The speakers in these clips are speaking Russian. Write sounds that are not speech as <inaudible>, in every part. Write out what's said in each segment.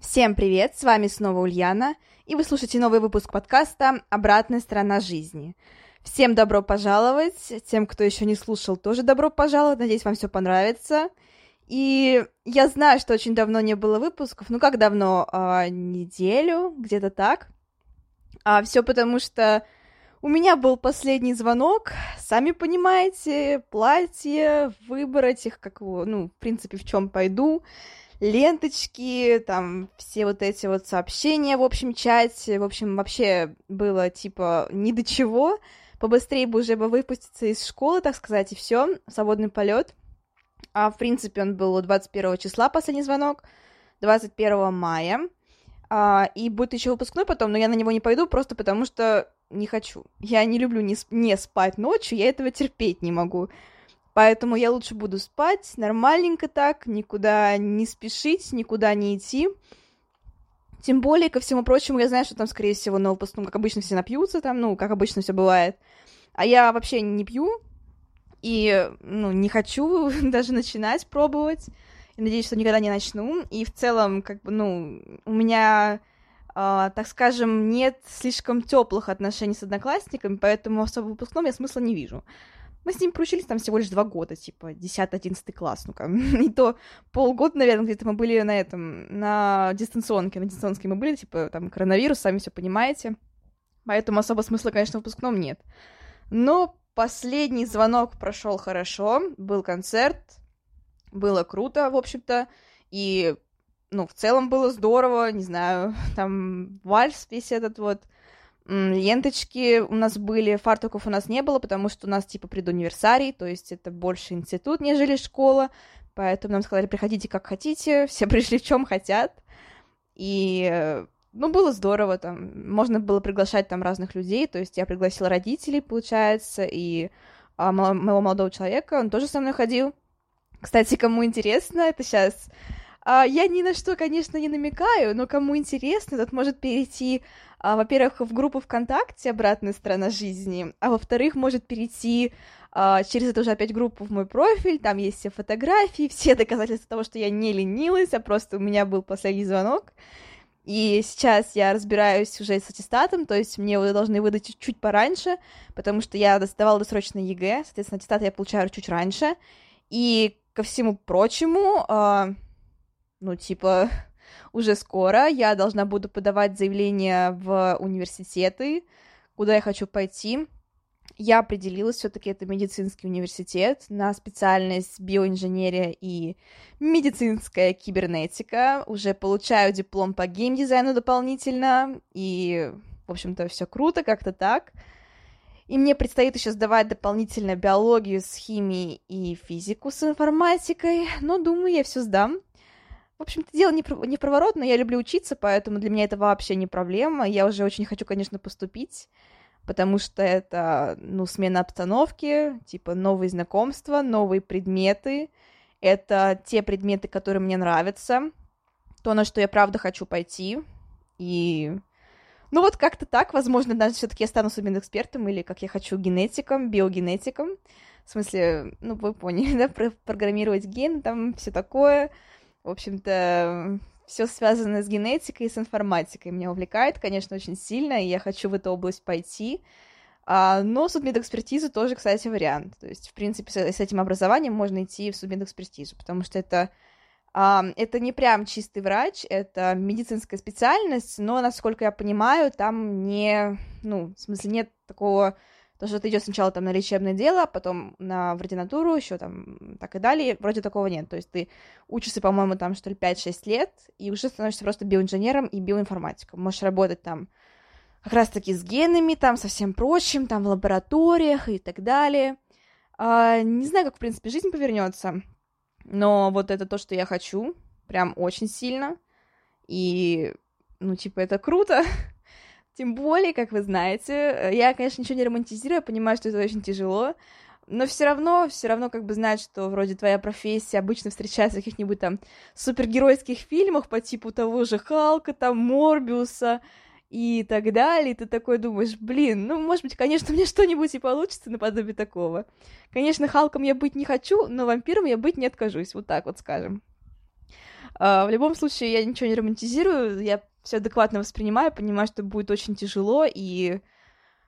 Всем привет, с вами снова Ульяна, и вы слушаете новый выпуск подкаста «Обратная сторона жизни». Всем добро пожаловать, тем, кто еще не слушал, тоже добро пожаловать, надеюсь, вам все понравится. И я знаю, что очень давно не было выпусков, ну как давно, а, неделю, где-то так. А все потому, что у меня был последний звонок, сами понимаете, платье, выбор этих, как его, ну, в принципе, в чем пойду ленточки, там все вот эти вот сообщения в общем чате, в общем, вообще было типа ни до чего, побыстрее бы уже бы выпуститься из школы, так сказать, и все, свободный полет. А, в принципе, он был 21 числа, последний звонок, 21 мая, а, и будет еще выпускной потом, но я на него не пойду просто потому, что не хочу. Я не люблю не, не спать ночью, я этого терпеть не могу. Поэтому я лучше буду спать нормальненько так, никуда не спешить, никуда не идти. Тем более, ко всему прочему, я знаю, что там, скорее всего, на выпускном, как обычно, все напьются там, ну, как обычно все бывает. А я вообще не пью, и, ну, не хочу <laughs> даже начинать пробовать. И надеюсь, что никогда не начну. И в целом, как бы, ну, у меня, э, так скажем, нет слишком теплых отношений с одноклассниками, поэтому особо выпускном я смысла не вижу. Мы с ним проучились там всего лишь два года, типа, 10-11 класс, ну-ка. <laughs> И то полгода, наверное, где-то мы были на этом, на дистанционке, на дистанционке мы были, типа, там, коронавирус, сами все понимаете. Поэтому особо смысла, конечно, в выпускном нет. Но последний звонок прошел хорошо, был концерт, было круто, в общем-то, и, ну, в целом было здорово, не знаю, <laughs> там вальс весь этот вот, ленточки у нас были, фартуков у нас не было, потому что у нас типа предуниверсарий, то есть это больше институт, нежели школа, поэтому нам сказали, приходите как хотите, все <laughs> пришли в чем хотят, и ну, было здорово, там, можно было приглашать там разных людей, то есть я пригласила родителей, получается, и а, моего молодого человека, он тоже со мной ходил. Кстати, кому интересно, это сейчас... А, я ни на что, конечно, не намекаю, но кому интересно, тот может перейти а, во-первых, в группу ВКонтакте «Обратная сторона жизни», а во-вторых, может перейти а, через эту же опять группу в мой профиль, там есть все фотографии, <laughs> все доказательства того, что я не ленилась, а просто у меня был последний звонок. И сейчас я разбираюсь уже с аттестатом, то есть мне его должны выдать чуть-чуть пораньше, потому что я сдавала досрочно ЕГЭ, соответственно, аттестат я получаю чуть раньше. И ко всему прочему, э, ну, типа, <laughs> уже скоро я должна буду подавать заявление в университеты, куда я хочу пойти. Я определилась, все-таки это медицинский университет на специальность биоинженерия и медицинская кибернетика. Уже получаю диплом по геймдизайну дополнительно, и, в общем-то, все круто, как-то так. И мне предстоит еще сдавать дополнительно биологию с химией и физику с информатикой, но думаю, я все сдам. В общем-то, дело не, не в проворот, но я люблю учиться, поэтому для меня это вообще не проблема. Я уже очень хочу, конечно, поступить, потому что это, ну, смена обстановки, типа новые знакомства, новые предметы. Это те предметы, которые мне нравятся, то, на что я правда хочу пойти. И ну вот как-то так, возможно, даже все-таки я стану экспертом или, как я хочу, генетиком, биогенетиком. В смысле, ну, вы поняли, <laughs> да, про программировать ген, там все такое. В общем-то, все связанное с генетикой и с информатикой меня увлекает, конечно, очень сильно, и я хочу в эту область пойти. А, но судмедэкспертиза тоже, кстати, вариант. То есть, в принципе, с, с этим образованием можно идти в судмедэкспертизу, потому что это, а, это не прям чистый врач, это медицинская специальность, но, насколько я понимаю, там не, ну, в смысле, нет такого то, что ты идешь сначала там на лечебное дело, а потом на в ординатуру, еще там так и далее, вроде такого нет. То есть ты учишься, по-моему, там, что ли, 5-6 лет, и уже становишься просто биоинженером и биоинформатиком. Можешь работать там как раз-таки с генами, там, со всем прочим, там, в лабораториях и так далее. А, не знаю, как, в принципе, жизнь повернется, но вот это то, что я хочу, прям очень сильно. И ну, типа, это круто. <laughs> Тем более, как вы знаете, я, конечно, ничего не романтизирую, я понимаю, что это очень тяжело, но все равно, все равно как бы знать, что вроде твоя профессия обычно встречается в каких-нибудь там супергеройских фильмах по типу того же Халка, там, Морбиуса и так далее, и ты такой думаешь, блин, ну, может быть, конечно, <laughs> мне что-нибудь и получится наподобие такого. Конечно, Халком я быть не хочу, но вампиром я быть не откажусь, вот так вот скажем. Uh, в любом случае, я ничего не романтизирую, я все адекватно воспринимаю, понимаю, что будет очень тяжело, и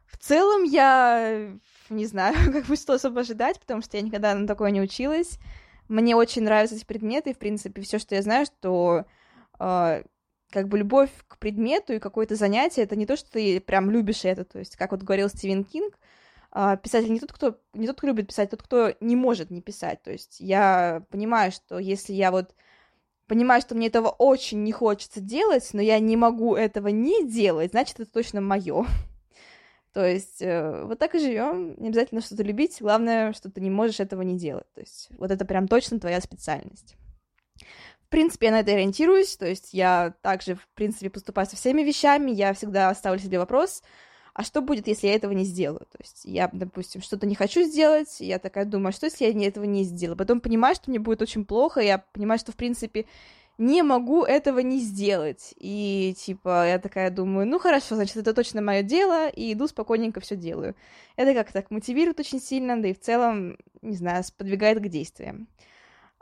в целом я не знаю, <laughs> как бы что особо ожидать, потому что я никогда на такое не училась. Мне очень нравятся эти предметы, и, в принципе, все, что я знаю, что э, как бы любовь к предмету и какое-то занятие, это не то, что ты прям любишь это, то есть, как вот говорил Стивен Кинг, э, писатель не тот, кто не тот, кто любит писать, а тот, кто не может не писать. То есть я понимаю, что если я вот понимаю, что мне этого очень не хочется делать, но я не могу этого не делать, значит, это точно мое. <laughs> То есть э, вот так и живем. Не обязательно что-то любить, главное, что ты не можешь этого не делать. То есть вот это прям точно твоя специальность. В принципе, я на это ориентируюсь, то есть я также, в принципе, поступаю со всеми вещами, я всегда ставлю себе вопрос, а что будет, если я этого не сделаю? То есть я, допустим, что-то не хочу сделать, я такая думаю, а что, если я этого не сделаю? Потом понимаю, что мне будет очень плохо, я понимаю, что, в принципе, не могу этого не сделать. И, типа, я такая думаю, ну хорошо, значит, это точно мое дело, и иду спокойненько все делаю. Это как так мотивирует очень сильно, да и в целом, не знаю, сподвигает к действиям.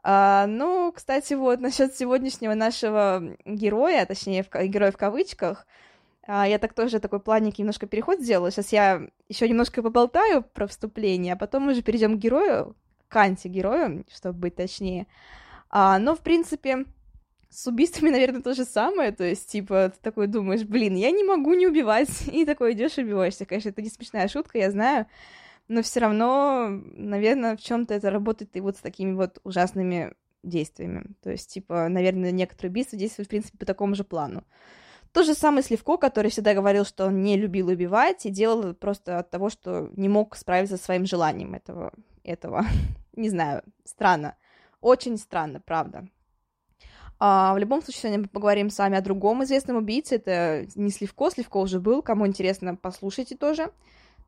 А, ну, кстати, вот насчет сегодняшнего нашего героя, точнее, в, героя в кавычках, я так тоже такой планник немножко переход сделала. Сейчас я еще немножко поболтаю про вступление, а потом мы уже перейдем к герою, к антигерою, чтобы быть точнее. А, но, в принципе, с убийствами, <laughs> наверное, то же самое, то есть, типа, ты такой думаешь, блин, я не могу не убивать, <laughs> и такой идешь и убиваешься. Конечно, это не смешная шутка, я знаю, но все равно, наверное, в чем-то это работает и вот с такими вот ужасными действиями. То есть, типа, наверное, некоторые убийства действуют, в принципе, по такому же плану. То же самое Сливко, который всегда говорил, что он не любил убивать и делал просто от того, что не мог справиться со своим желанием этого. этого. <laughs> не знаю, странно. Очень странно, правда. А, в любом случае, сегодня мы поговорим с вами о другом известном убийце. Это не Сливко, Сливко уже был. Кому интересно, послушайте тоже.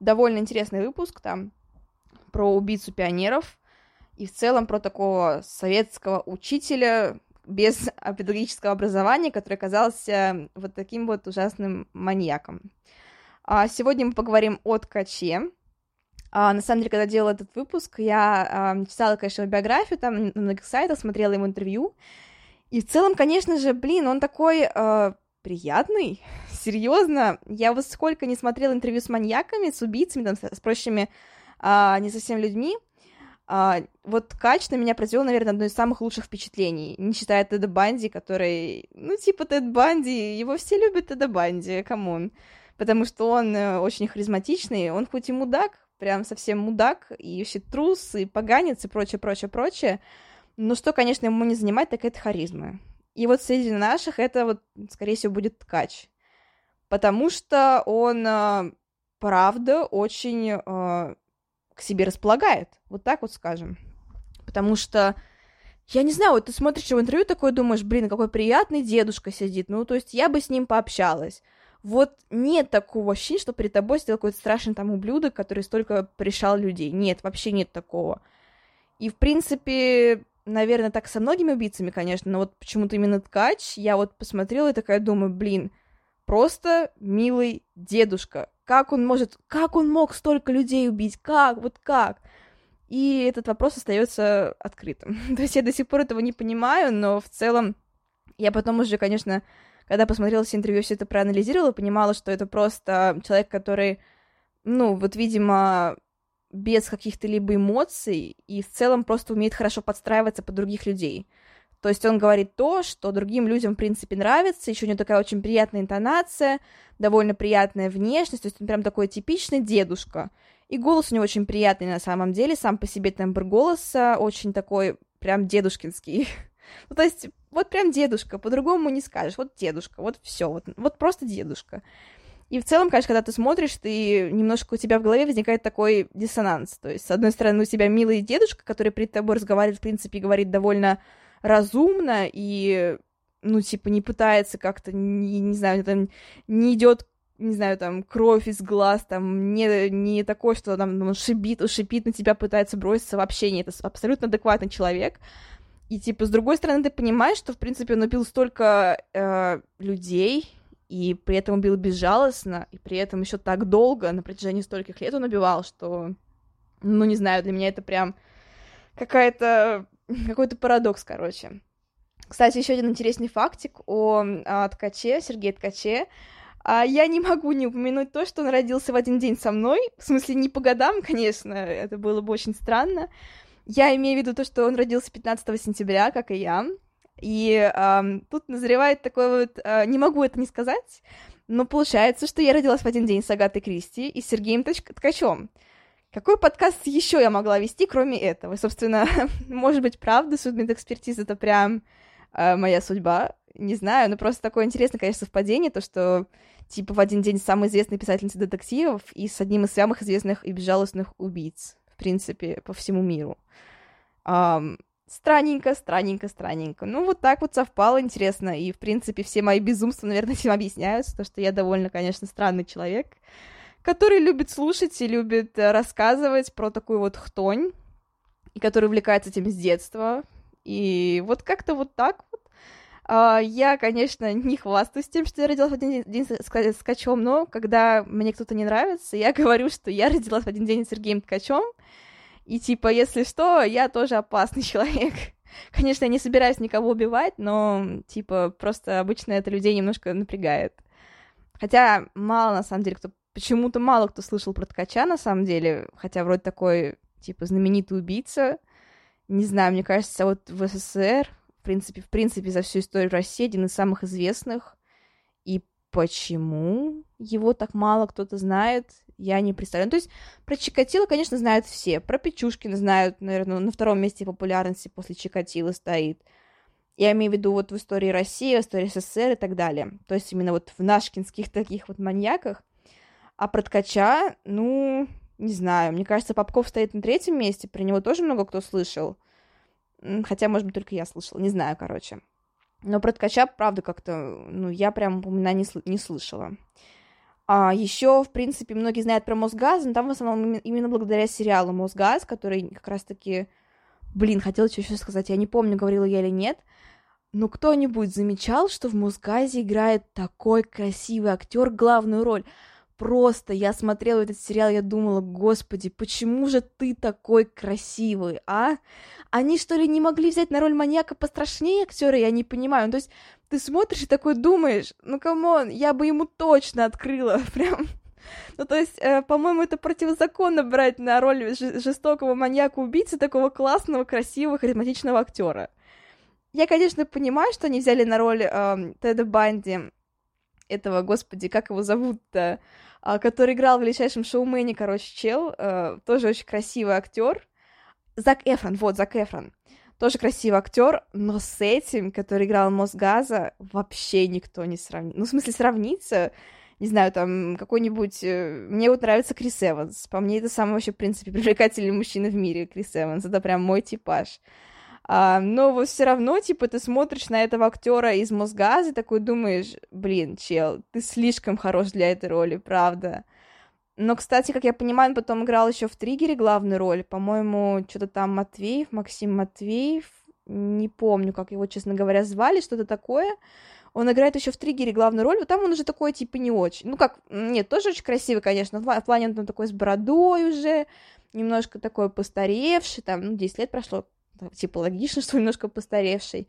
Довольно интересный выпуск там про убийцу пионеров и в целом про такого советского учителя без педагогического образования, который оказался вот таким вот ужасным маньяком. А сегодня мы поговорим о ткаче. А, на самом деле, когда делала этот выпуск, я а, читала, конечно, его биографию, там на многих сайтах, смотрела ему интервью, и в целом, конечно же, блин, он такой приятный, <laughs> серьезно. Я вот сколько не смотрела интервью с маньяками, с убийцами, там, с, с прочими э, не совсем людьми, а, вот Ткач на меня произвел, наверное, одно из самых лучших впечатлений, не считая Теда Банди, который, ну, типа Тед Банди, его все любят Теда Банди, come on, потому что он э, очень харизматичный, он хоть и мудак, прям совсем мудак, и вообще трус, и поганец, и прочее, прочее, прочее, ну, что, конечно, ему не занимать, так это харизма. И вот среди наших это вот, скорее всего, будет ткач. Потому что он, а, правда, очень э, к себе располагает. Вот так вот скажем. Потому что, я не знаю, вот ты смотришь его интервью, такой думаешь, блин, какой приятный дедушка сидит. Ну, то есть я бы с ним пообщалась. Вот нет такого ощущения, что перед тобой сидел какой-то страшный там ублюдок, который столько пришал людей. Нет, вообще нет такого. И, в принципе, наверное, так со многими убийцами, конечно, но вот почему-то именно ткач, я вот посмотрела и такая думаю, блин, просто милый дедушка. Как он может, как он мог столько людей убить? Как? Вот как? И этот вопрос остается открытым. <laughs> То есть я до сих пор этого не понимаю, но в целом я потом уже, конечно, когда посмотрела все интервью, все это проанализировала, понимала, что это просто человек, который, ну, вот, видимо, без каких-то либо эмоций и в целом просто умеет хорошо подстраиваться под других людей. То есть он говорит то, что другим людям, в принципе, нравится, еще у него такая очень приятная интонация, довольно приятная внешность, то есть он прям такой типичный дедушка. И голос у него очень приятный на самом деле, сам по себе тембр голоса очень такой прям дедушкинский. <laughs> ну, то есть вот прям дедушка, по-другому не скажешь, вот дедушка, вот все, вот, вот просто дедушка. И в целом, конечно, когда ты смотришь, ты немножко у тебя в голове возникает такой диссонанс. То есть, с одной стороны, у тебя милый дедушка, который перед тобой разговаривает, в принципе, говорит довольно разумно и ну, типа, не пытается как-то, не, не знаю, там не идет не знаю, там, кровь из глаз, там, не, не такое, что там он шипит, шипит на тебя, пытается броситься, вообще нет, это абсолютно адекватный человек. И, типа, с другой стороны, ты понимаешь, что, в принципе, он убил столько э, людей, и при этом убил безжалостно, и при этом еще так долго, на протяжении стольких лет он убивал, что, ну, не знаю, для меня это прям какая-то, <laughs> какой-то парадокс, короче. Кстати, еще один интересный фактик о, о Ткаче, Сергее Ткаче. А я не могу не упомянуть то, что он родился в один день со мной. В смысле, не по годам, <laughs> конечно, это было бы очень странно. Я имею в виду то, что он родился 15 сентября, как и я. И эм, тут назревает такой вот... Э, не могу это не сказать, но получается, что я родилась в один день с Агатой Кристи и Сергеем Ткачем. Какой подкаст еще я могла вести, кроме этого? Собственно, <laughs> может быть, правда, судмедэкспертиза — это прям э, моя судьба, не знаю, но просто такое интересное, конечно, совпадение, то, что, типа, в один день самая известная писательница детективов и с одним из самых известных и безжалостных убийц, в принципе, по всему миру. Um, странненько, странненько, странненько. Ну, вот так вот совпало, интересно, и, в принципе, все мои безумства, наверное, <laughs> этим объясняются, то, что я довольно, конечно, странный человек, который любит слушать и любит э, рассказывать про такую вот хтонь, и который увлекается этим с детства, и вот как-то вот так вот Uh, я, конечно, не хвастаюсь тем, что я родилась в один день с Ткачом, но когда мне кто-то не нравится, я <laughs> говорю, что я родилась в один день с Сергеем Ткачом, и типа, если что, я тоже опасный <laughs> человек. Конечно, я не собираюсь никого убивать, но, типа, просто обычно это людей немножко напрягает. Хотя мало, на самом деле, кто... Почему-то мало кто слышал про Ткача, на самом деле, хотя вроде такой, типа, знаменитый убийца. Не знаю, мне кажется, вот в СССР в принципе, в принципе, за всю историю России один из самых известных. И почему его так мало кто-то знает, я не представляю. Ну, то есть про Чикатило, конечно, знают все. Про Печушкина знают, наверное, на втором месте популярности после Чикатило стоит. Я имею в виду вот в истории России, в истории СССР и так далее. То есть именно вот в нашкинских таких вот маньяках. А про Ткача, ну, не знаю, мне кажется, Попков стоит на третьем месте, про него тоже много кто слышал. Хотя, может быть, только я слышала, не знаю, короче. Но про ткача, правда, как-то, ну, я прям упоминаний не, не слышала. А еще, в принципе, многие знают про Мосгаз, но там в основном именно благодаря сериалу Мосгаз, который как раз-таки, блин, хотела что еще сказать, я не помню, говорила я или нет, но кто-нибудь замечал, что в Мосгазе играет такой красивый актер главную роль? Просто я смотрела этот сериал, я думала, господи, почему же ты такой красивый, а? Они что ли не могли взять на роль маньяка пострашнее актера, я не понимаю. Ну, то есть ты смотришь и такой думаешь, ну come on, я бы ему точно открыла, <laughs> прям. Ну, то есть, э, по-моему, это противозаконно брать на роль жестокого маньяка-убийцы такого классного, красивого, харизматичного актера. Я, конечно, понимаю, что они взяли на роль э, Теда Банди этого, господи, как его зовут-то? А, который играл в величайшем шоумене, короче, чел, э, тоже очень красивый актер. Зак Эфрон, вот, Зак Эфрон. Тоже красивый актер, но с этим, который играл Мосгаза, вообще никто не сравнит. Ну, в смысле, сравниться, не знаю, там, какой-нибудь... Э, мне вот нравится Крис Эванс. По мне, это самый вообще, в принципе, <laughs> привлекательный мужчина в мире, Крис Эванс. Это прям мой типаж. А, но вот все равно, типа, ты смотришь на этого актера из Мосгаза и такой думаешь, блин, чел, ты слишком хорош для этой роли, правда. Но, кстати, как я понимаю, он потом играл еще в Триггере главную роль. По-моему, что-то там Матвеев, Максим Матвеев. Не помню, как его, честно говоря, звали, что-то такое. Он играет еще в Триггере главную роль, вот там он уже такой, типа, не очень. Ну, как, нет, тоже очень красивый, конечно. В плане он такой с бородой уже, немножко такой постаревший, там, ну, 10 лет прошло, типа логично, <laughs> что немножко постаревший.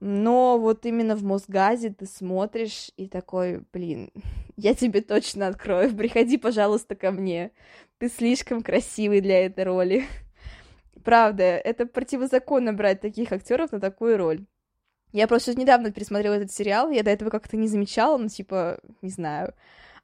Но вот именно в Мосгазе ты смотришь и такой, блин, <laughs> я тебе точно открою, приходи, пожалуйста, ко мне. Ты слишком красивый для этой роли. <laughs> Правда, это противозаконно брать таких актеров на такую роль. Я просто недавно пересмотрела этот сериал, я до этого как-то не замечала, ну, типа, не знаю.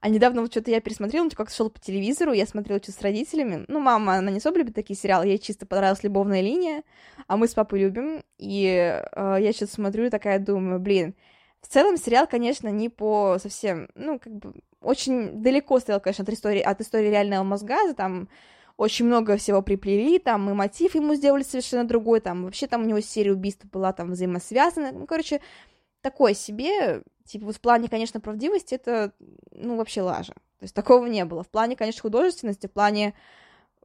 А недавно вот что-то я пересмотрела, ну, как шел по телевизору, я смотрела что-то с родителями. Ну, мама, она не особо любит такие сериалы, ей чисто понравилась «Любовная линия», а мы с папой любим. И э, я что-то смотрю и такая думаю, блин, в целом сериал, конечно, не по совсем, ну, как бы, очень далеко стоял, конечно, от истории, от истории реального мозга, там очень много всего приплели, там и мотив ему сделали совершенно другой, там вообще там у него серия убийств была там взаимосвязана, ну, короче, такой себе, типа, вот в плане, конечно, правдивости, это, ну, вообще лажа. То есть такого не было. В плане, конечно, художественности, в плане,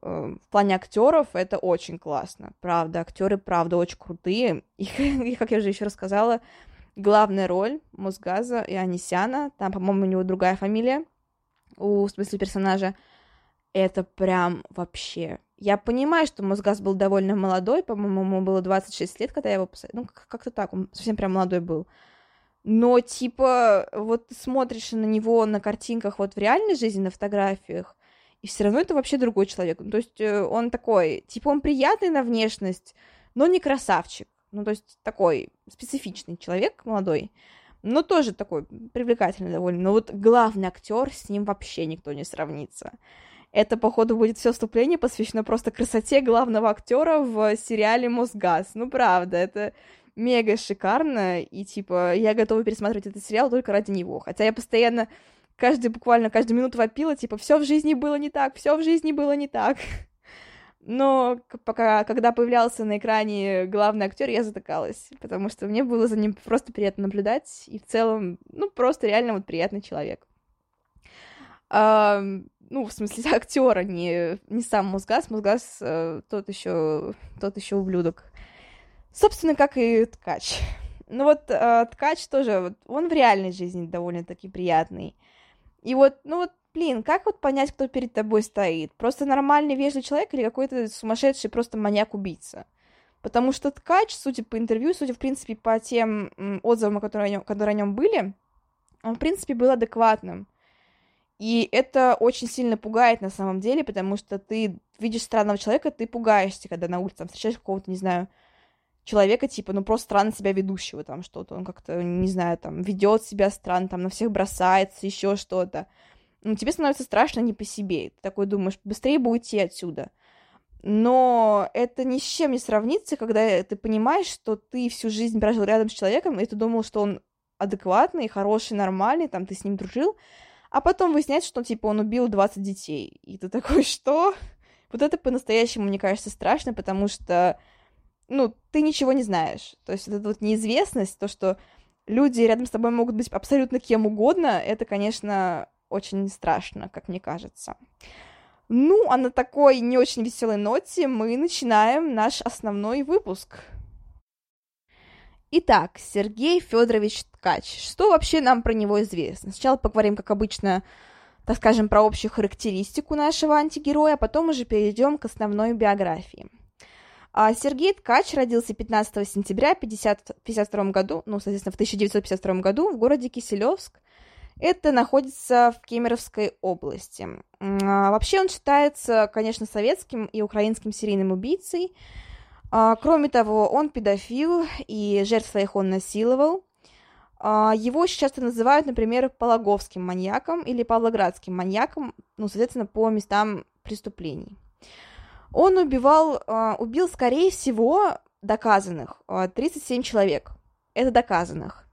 э, в плане актеров это очень классно. Правда, актеры, правда, очень крутые. <laughs> И, и как я уже еще рассказала, главная роль Мосгаза и Анисяна, там, по-моему, у него другая фамилия, у, в смысле, персонажа, это прям вообще... Я понимаю, что Мосгаз был довольно молодой, по-моему, ему было 26 лет, когда я его посадила. Ну, как-то так, он совсем прям молодой был. Но, типа, вот ты смотришь на него на картинках вот в реальной жизни, на фотографиях, и все равно это вообще другой человек. Ну, то есть э, он такой, типа, он приятный на внешность, но не красавчик. Ну, то есть такой специфичный человек молодой, но тоже такой привлекательный довольно. Но вот главный актер с ним вообще никто не сравнится. Это, походу, будет все вступление посвящено просто красоте главного актера в сериале Мосгаз. Ну, правда, это мега шикарно, и, типа, я готова пересматривать этот сериал только ради него. Хотя я постоянно, каждый, буквально каждую минуту вопила, типа, все в жизни было не так, все в жизни было не так. <laughs> Но пока, когда появлялся на экране главный актер, я затыкалась, потому что мне было за ним просто приятно наблюдать, и в целом, ну, просто реально вот приятный человек. А, ну, в смысле, <laughs> актера, не, не сам Музгас, Музгас э, тот еще тот еще ублюдок. Собственно, как и ткач. Ну вот э, ткач тоже, вот, он в реальной жизни довольно-таки приятный. И вот, ну вот, блин, как вот понять, кто перед тобой стоит? Просто нормальный, вежливый человек или какой-то сумасшедший просто маньяк-убийца? Потому что ткач, судя по интервью, судя, в принципе, по тем отзывам, которые о нем, которые о нем были, он, в принципе, был адекватным. И это очень сильно пугает на самом деле, потому что ты видишь странного человека, ты пугаешься, когда на улице там, встречаешь какого-то, не знаю, человека, типа, ну, просто странно себя ведущего, там, что-то, он как-то, не знаю, там, ведет себя странно, там, на всех бросается, еще что-то. Ну, тебе становится страшно не по себе. Ты такой думаешь, быстрее бы уйти отсюда. Но это ни с чем не сравнится, когда ты понимаешь, что ты всю жизнь прожил рядом с человеком, и ты думал, что он адекватный, хороший, нормальный, там, ты с ним дружил, а потом выясняется, что, типа, он убил 20 детей. И ты такой, <laughs> что? Вот это по-настоящему, мне кажется, страшно, потому что ну, ты ничего не знаешь. То есть это вот неизвестность, то, что люди рядом с тобой могут быть абсолютно кем угодно, это, конечно, очень страшно, как мне кажется. Ну, а на такой не очень веселой ноте мы начинаем наш основной выпуск. Итак, Сергей Федорович Ткач. Что вообще нам про него известно? Сначала поговорим, как обычно, так скажем, про общую характеристику нашего антигероя, а потом уже перейдем к основной биографии. А Сергей Ткач родился 15 сентября 1952 году, ну, соответственно, в 1952 году в городе Киселевск. Это находится в Кемеровской области. А, вообще он считается, конечно, советским и украинским серийным убийцей. А, кроме того, он педофил, и жертв своих он насиловал. А, его часто называют, например, пологовским маньяком или павлоградским маньяком, ну, соответственно, по местам преступлений. Он убивал, а, убил, скорее всего, доказанных, 37 а, человек. Это доказанных.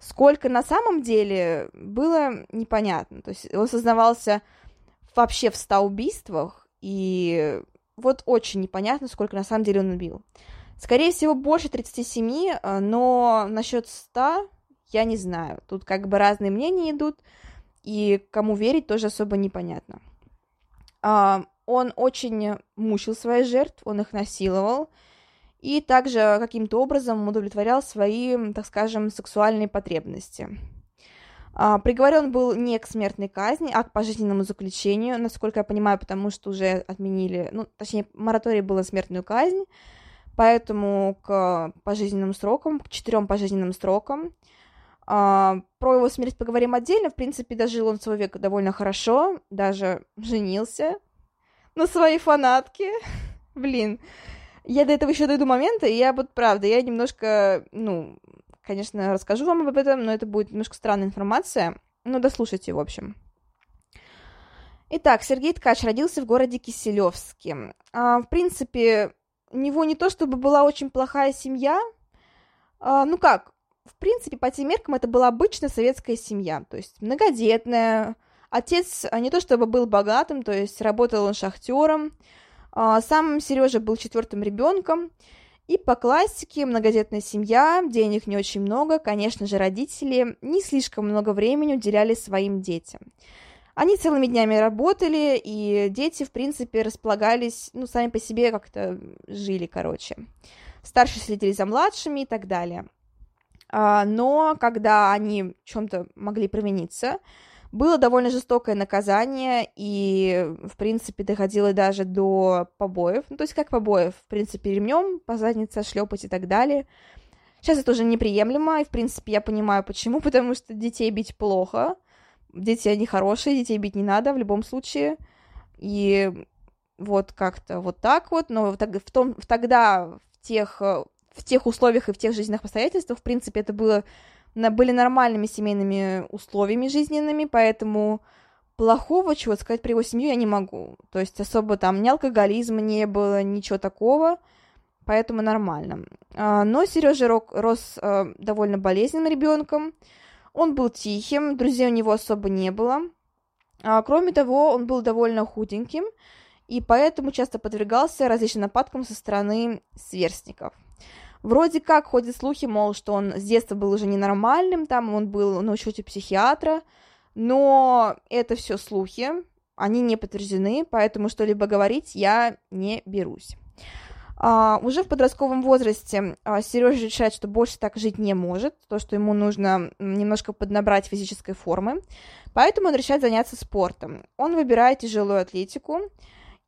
Сколько на самом деле было непонятно. То есть он сознавался вообще в 100 убийствах, и вот очень непонятно, сколько на самом деле он убил. Скорее всего, больше 37, а, но насчет 100 я не знаю. Тут как бы разные мнения идут, и кому верить тоже особо непонятно он очень мучил своих жертв, он их насиловал, и также каким-то образом удовлетворял свои, так скажем, сексуальные потребности. А, приговорен был не к смертной казни, а к пожизненному заключению, насколько я понимаю, потому что уже отменили, ну, точнее, мораторий был на смертную казнь, поэтому к пожизненным срокам, к четырем пожизненным срокам. А, про его смерть поговорим отдельно. В принципе, дожил он свой век довольно хорошо, даже женился, на своей фанатке. <laughs> Блин. Я до этого еще дойду момента, и я вот правда, я немножко, ну, конечно, расскажу вам об этом, но это будет немножко странная информация. Ну, дослушайте, в общем. Итак, Сергей Ткач родился в городе Киселевске. А, в принципе, у него не то чтобы была очень плохая семья. А, ну как, в принципе, по тем меркам это была обычная советская семья. То есть многодетная, Отец а, не то чтобы был богатым, то есть работал он шахтером. А, сам Сережа был четвертым ребенком. И по классике многодетная семья, денег не очень много, конечно же, родители не слишком много времени уделяли своим детям. Они целыми днями работали, и дети, в принципе, располагались, ну, сами по себе как-то жили, короче. Старшие следили за младшими и так далее. А, но когда они чем-то могли провиниться, было довольно жестокое наказание, и, в принципе, доходило даже до побоев. Ну, то есть, как побоев, в принципе, ремнем по заднице шлепать и так далее. Сейчас это уже неприемлемо, и, в принципе, я понимаю, почему, <laughs> потому что детей бить плохо, дети, они хорошие, детей бить не надо в любом случае, и вот как-то вот так вот, но в том, в тогда, в тех, в тех условиях и в тех жизненных обстоятельствах, в принципе, это было были нормальными семейными условиями жизненными, поэтому плохого чего сказать про его семью я не могу. То есть особо там ни алкоголизма не было, ничего такого, поэтому нормально. А, но Сережа рос а, довольно болезненным ребенком. Он был тихим, друзей у него особо не было. А, кроме того, он был довольно худеньким, и поэтому часто подвергался различным нападкам со стороны сверстников. Вроде как ходят слухи, мол, что он с детства был уже ненормальным, там он был на учете психиатра, но это все слухи, они не подтверждены, поэтому что-либо говорить я не берусь. А, уже в подростковом возрасте а, Сережа решает, что больше так жить не может, то, что ему нужно немножко поднабрать физической формы, поэтому он решает заняться спортом. Он выбирает тяжелую атлетику,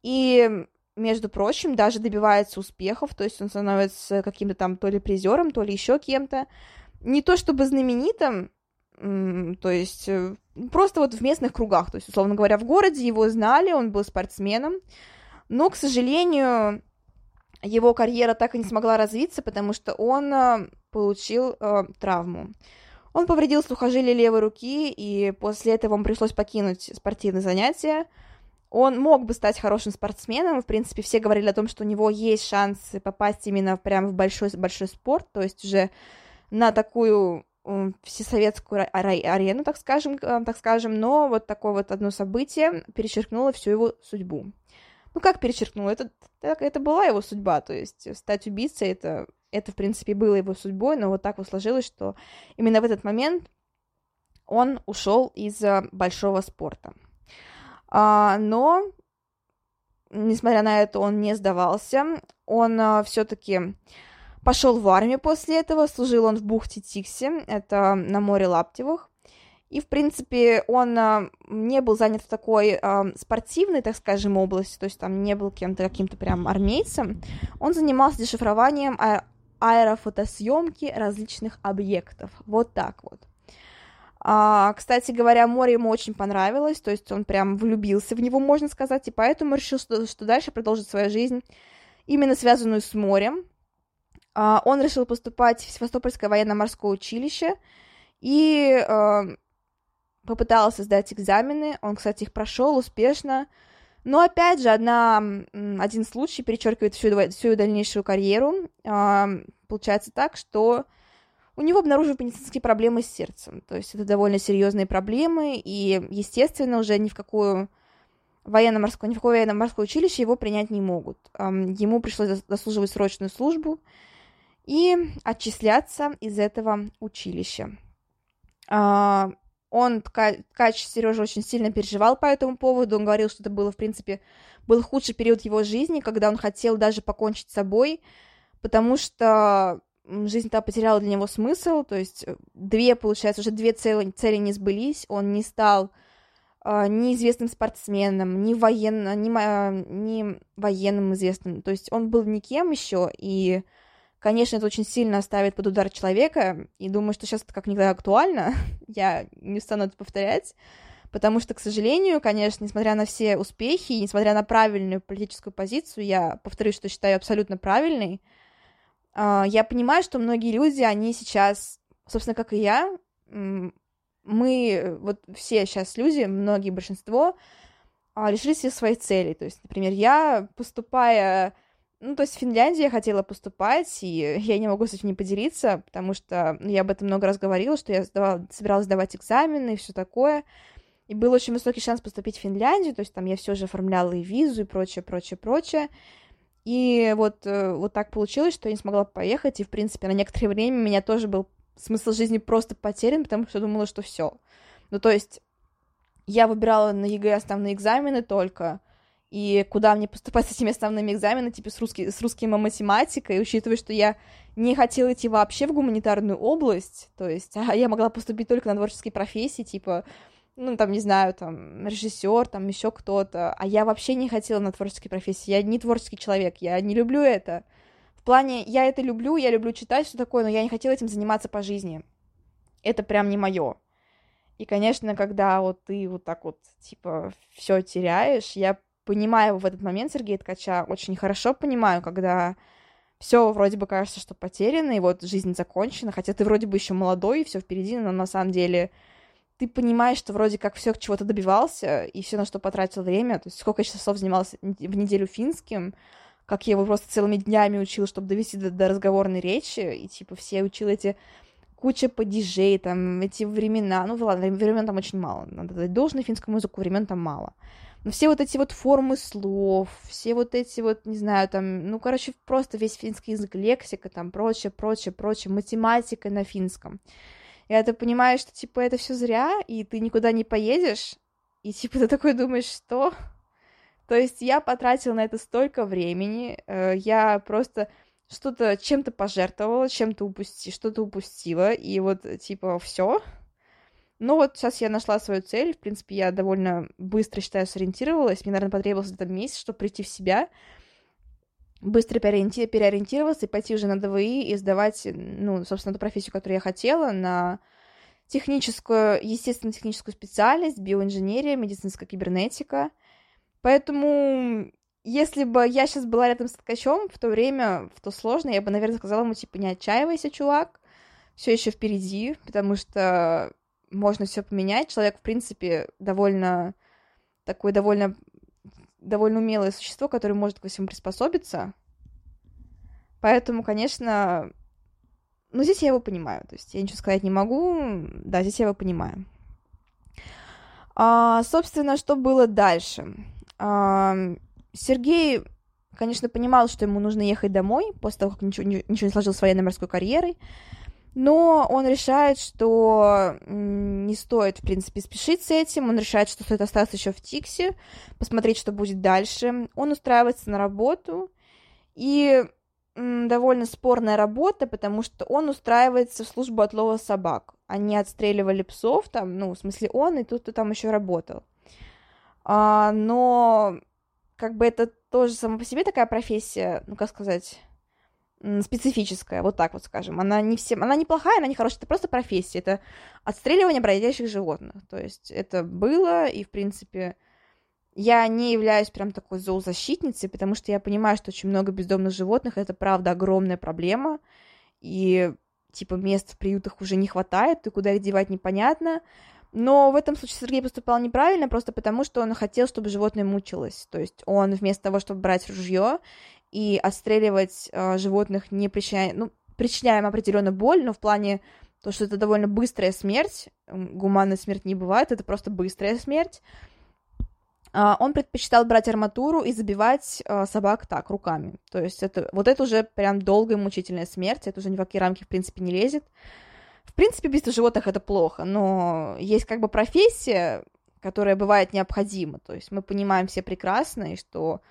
и между прочим, даже добивается успехов, то есть он становится каким-то там то ли призером, то ли еще кем-то. Не то чтобы знаменитым, то есть э, просто вот в местных кругах, то есть, условно говоря, в городе его знали, он был спортсменом, но, к сожалению, его карьера так и не смогла развиться, потому что он э, получил э, травму. Он повредил сухожилие левой руки, и после этого ему пришлось покинуть спортивные занятия, он мог бы стать хорошим спортсменом, в принципе, все говорили о том, что у него есть шансы попасть именно прямо в большой, большой спорт, то есть уже на такую всесоветскую арену, так скажем, э, так скажем, но вот такое вот одно событие перечеркнуло всю его судьбу. Ну, как перечеркнуло? Это, это, это была его судьба, то есть стать убийцей, это, это, в принципе, было его судьбой, но вот так вот сложилось, что именно в этот момент он ушел из э, большого спорта. А, но, несмотря на это, он не сдавался. Он а, все-таки пошел в армию после этого. Служил он в бухте Тикси, это на море Лаптевых. И, в принципе, он а, не был занят в такой а, спортивной, так скажем, области, то есть там не был кем-то каким-то прям армейцем. Он занимался дешифрованием а- аэрофотосъемки различных объектов. Вот так вот. А, кстати говоря, море ему очень понравилось, то есть он прям влюбился в него, можно сказать, и поэтому решил, что, что дальше продолжит свою жизнь, именно связанную с морем. А, он решил поступать в Севастопольское военно-морское училище и а, попытался сдать экзамены. Он, кстати, их прошел успешно. Но опять же, одна, один случай перечеркивает всю, всю дальнейшую карьеру. А, получается так, что у него обнаружили медицинские проблемы с сердцем. То есть это довольно серьезные проблемы, и, естественно, уже ни в какую военно-морское, ни в какое военно-морское училище его принять не могут. Ему пришлось дослуживать срочную службу и отчисляться из этого училища. А, он, Ткач Сережа, очень сильно переживал по этому поводу. Он говорил, что это было, в принципе, был худший период его жизни, когда он хотел даже покончить с собой, потому что жизнь-то потеряла для него смысл, то есть э, две, получается, уже две цели, цели не сбылись, он не стал э, ни известным спортсменом, ни, военным, ни, э, ни военным известным, то есть он был никем еще, и, конечно, это очень сильно ставит под удар человека, и думаю, что сейчас это как никогда актуально, <laughs> я не стану это повторять, потому что, к сожалению, конечно, несмотря на все успехи, несмотря на правильную политическую позицию, я повторюсь, что считаю абсолютно правильной, а, я понимаю, что многие люди, они сейчас, собственно, как и я, мы, вот все сейчас люди, многие, большинство, а, решили себе свои цели. То есть, например, я, поступая... Ну, то есть в Финляндии я хотела поступать, и <laughs> я не могу с этим не поделиться, потому что ну, я об этом много раз говорила, что я сдавала, собиралась сдавать экзамены и все такое. И был очень высокий шанс поступить в Финляндию, то есть там я все же оформляла и визу, и прочее, прочее, прочее. И вот, э, вот так получилось, что я не смогла поехать, и, в принципе, на некоторое время у меня тоже был смысл жизни просто потерян, потому что думала, что все. Ну, то есть, я выбирала на ЕГЭ основные экзамены только, и куда мне поступать с этими основными экзаменами, типа с, русский, с русским и математикой, учитывая, что я не хотела идти вообще в гуманитарную область, то есть <laughs> а я могла поступить только на творческие профессии, типа ну, там, не знаю, там, режиссер, там, еще кто-то, а я вообще не хотела на творческие профессии, я не творческий человек, я не люблю это. В плане, я это люблю, я люблю читать, что такое, но я не хотела этим заниматься по жизни. Это прям не мое. И, конечно, когда вот ты вот так вот, типа, все теряешь, я понимаю в этот момент Сергея Ткача, очень хорошо понимаю, когда все вроде бы кажется, что потеряно, и вот жизнь закончена, хотя ты вроде бы еще молодой, и все впереди, но на самом деле ты понимаешь, что вроде как все чего-то добивался, и все на что потратил время, то есть сколько часов занимался в неделю финским, как я его просто целыми днями учил, чтобы довести до, до разговорной речи, и типа все учил эти куча падежей, там, эти времена, ну ладно, времен там очень мало, надо дать должное финскому языку, времен там мало. Но все вот эти вот формы слов, все вот эти вот, не знаю, там, ну, короче, просто весь финский язык, лексика, там, прочее, прочее, прочее, математика на финском. И ты понимаешь, что, типа, это все зря, и ты никуда не поедешь, и, типа, ты такой думаешь, что? То есть я потратила на это столько времени, э, я просто что-то чем-то пожертвовала, чем-то упусти, что-то упустила, и вот, типа, все. Ну вот сейчас я нашла свою цель, в принципе, я довольно быстро, считаю, сориентировалась, мне, наверное, потребовался где-то месяц, чтобы прийти в себя, быстро переориенти... переориентироваться и пойти уже на ДВИ и сдавать, ну, собственно, ту профессию, которую я хотела, на техническую, естественно-техническую специальность, биоинженерия, медицинская кибернетика. Поэтому, если бы я сейчас была рядом с ткачом в то время, в то сложно, я бы, наверное, сказала ему, типа, не отчаивайся, чувак, все еще впереди, потому что можно все поменять. Человек, в принципе, довольно такой довольно довольно умелое существо, которое может ко всему приспособиться. Поэтому, конечно, ну, здесь я его понимаю. То есть я ничего сказать не могу. Да, здесь я его понимаю. А, собственно, что было дальше? А, Сергей, конечно, понимал, что ему нужно ехать домой после того, как ничего, ничего не сложилось с военно-морской карьерой. Но он решает, что не стоит, в принципе, спешить с этим. Он решает, что стоит остаться еще в Тиксе, посмотреть, что будет дальше. Он устраивается на работу, и довольно спорная работа, потому что он устраивается в службу отлова собак. Они отстреливали псов, там, ну, в смысле он, и тут кто там еще работал. А, но как бы это тоже само по себе такая профессия, ну, как сказать, специфическая, вот так вот скажем. Она не всем, она неплохая, она не хорошая, это просто профессия, это отстреливание бродячих животных. То есть это было, и, в принципе, я не являюсь прям такой зоозащитницей, потому что я понимаю, что очень много бездомных животных, это правда огромная проблема, и типа мест в приютах уже не хватает, и куда их девать непонятно. Но в этом случае Сергей поступал неправильно, просто потому что он хотел, чтобы животное мучилось. То есть он вместо того, чтобы брать ружье и отстреливать э, животных, не причиняя, ну, причиняем определенно боль, но в плане то, что это довольно быстрая смерть, гуманная смерть не бывает, это просто быстрая смерть. Uh, он предпочитал брать арматуру и забивать uh, собак так, руками. То есть это, вот это уже прям долгая мучительная смерть, это уже ни в какие рамки, в принципе, не лезет. В принципе, убийство животных это плохо, но есть как бы профессия, которая бывает необходима. То есть мы понимаем все прекрасно, и что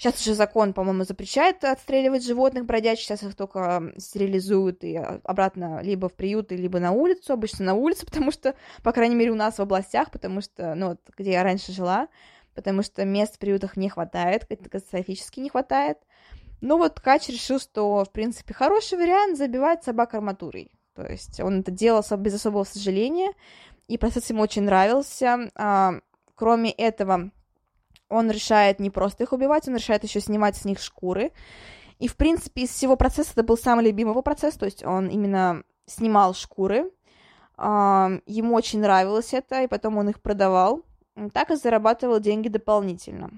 Сейчас уже закон, по-моему, запрещает отстреливать животных бродячих, сейчас их только стерилизуют и обратно либо в приюты, либо на улицу, обычно на улицу, <laughs> потому что, по крайней мере, у нас в областях, потому что, ну, вот, где я раньше жила, потому что мест в приютах не хватает, катастрофически не хватает. Ну вот Кач решил, что, в принципе, хороший вариант забивать собак арматурой. То есть он это делал без особого сожаления, и процесс ему очень нравился. А, кроме этого, он решает не просто их убивать, он решает еще снимать с них шкуры. И, в принципе, из всего процесса это был самый любимый его процесс, то есть он именно снимал шкуры. Ему очень нравилось это, и потом он их продавал. Так и зарабатывал деньги дополнительно.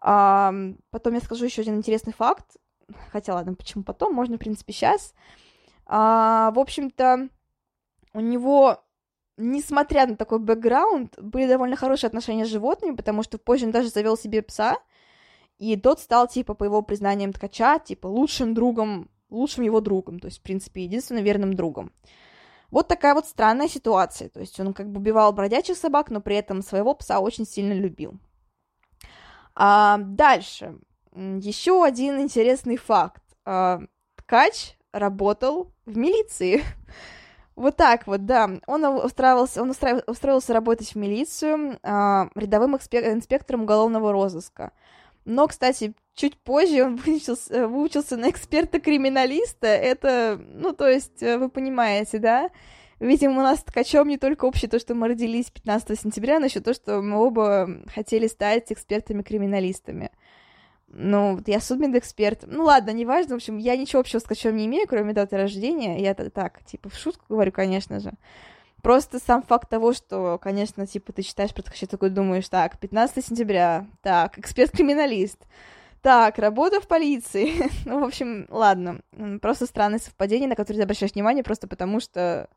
Потом я скажу еще один интересный факт. Хотя, ладно, почему потом, можно, в принципе, сейчас. В общем-то, у него несмотря на такой бэкграунд, были довольно хорошие отношения с животными, потому что позже он даже завел себе пса, и тот стал, типа, по его признаниям ткача, типа, лучшим другом, лучшим его другом, то есть, в принципе, единственным верным другом. Вот такая вот странная ситуация, то есть он как бы убивал бродячих собак, но при этом своего пса очень сильно любил. А, дальше, еще один интересный факт. А, ткач работал в милиции. <laughs> Вот так вот, да. Он устраивался, он устроился работать в милицию э, рядовым инспектором уголовного розыска. Но, кстати, чуть позже он <laughs> выучился, выучился на эксперта-криминалиста. Это, ну, то есть, э, вы понимаете, да? Видимо, у нас ткачом не только общее то, что мы родились 15 сентября, но еще то, что мы оба хотели стать экспертами-криминалистами. Ну, я судмедэксперт. Ну, ладно, неважно. В общем, я ничего общего с ткачом не имею, кроме даты рождения. Я так, типа, в шутку говорю, конечно же. Просто сам факт того, что, конечно, типа, ты читаешь про ткача, такой думаешь, так, 15 сентября, так, эксперт-криминалист, так, работа в полиции. <laughs> ну, в общем, ладно. Просто странное совпадение, на которое ты обращаешь внимание, просто потому что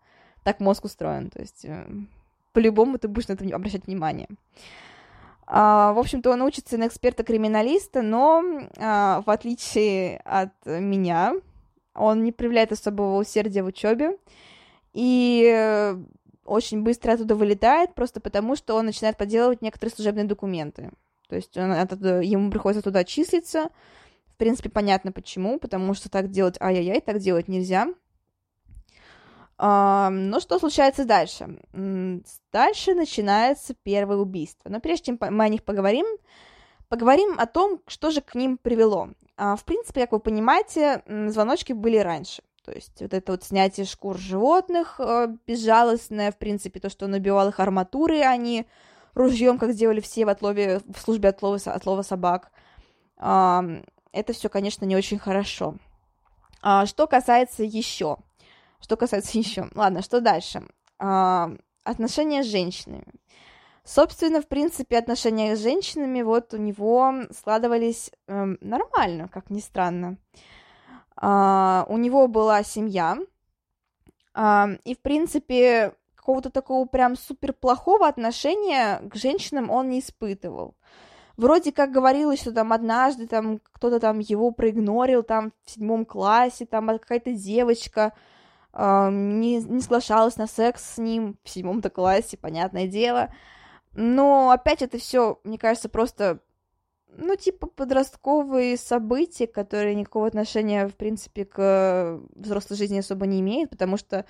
так мозг устроен. То есть, э, по-любому ты будешь на это обращать внимание. А, в общем-то, он учится на эксперта-криминалиста, но а, в отличие от меня, он не проявляет особого усердия в учебе и э, очень быстро оттуда вылетает, просто потому что он начинает подделывать некоторые служебные документы. То есть он, оттуда, ему приходится туда числиться. В принципе, понятно почему, потому что так делать ай-яй-яй, так делать нельзя. Ну, что случается дальше? Дальше начинается первое убийство. Но прежде чем мы о них поговорим, поговорим о том, что же к ним привело. Uh, в принципе, как вы понимаете, звоночки были раньше. То есть вот это вот снятие шкур животных э, безжалостное, в принципе, то, что он убивал их арматурой, а не ружьем, как сделали все в, отлове, в службе отлова, отлова собак. Это все, конечно, не очень хорошо. А, что касается еще, что касается <laughs> еще, ладно, что дальше? А, отношения с женщинами. Собственно, в принципе, отношения с женщинами вот у него складывались э, нормально, как ни странно. Uh, у него была семья, uh, и, в принципе, какого-то такого прям супер плохого отношения к женщинам он не испытывал. Вроде как говорилось, что там однажды там кто-то там его проигнорил там в седьмом классе, там какая-то девочка не, не соглашалась на секс с ним в седьмом-то классе, понятное дело. Но опять это все, мне кажется, просто ну, типа подростковые события, которые никакого отношения, в принципе, к взрослой жизни особо не имеют, потому что,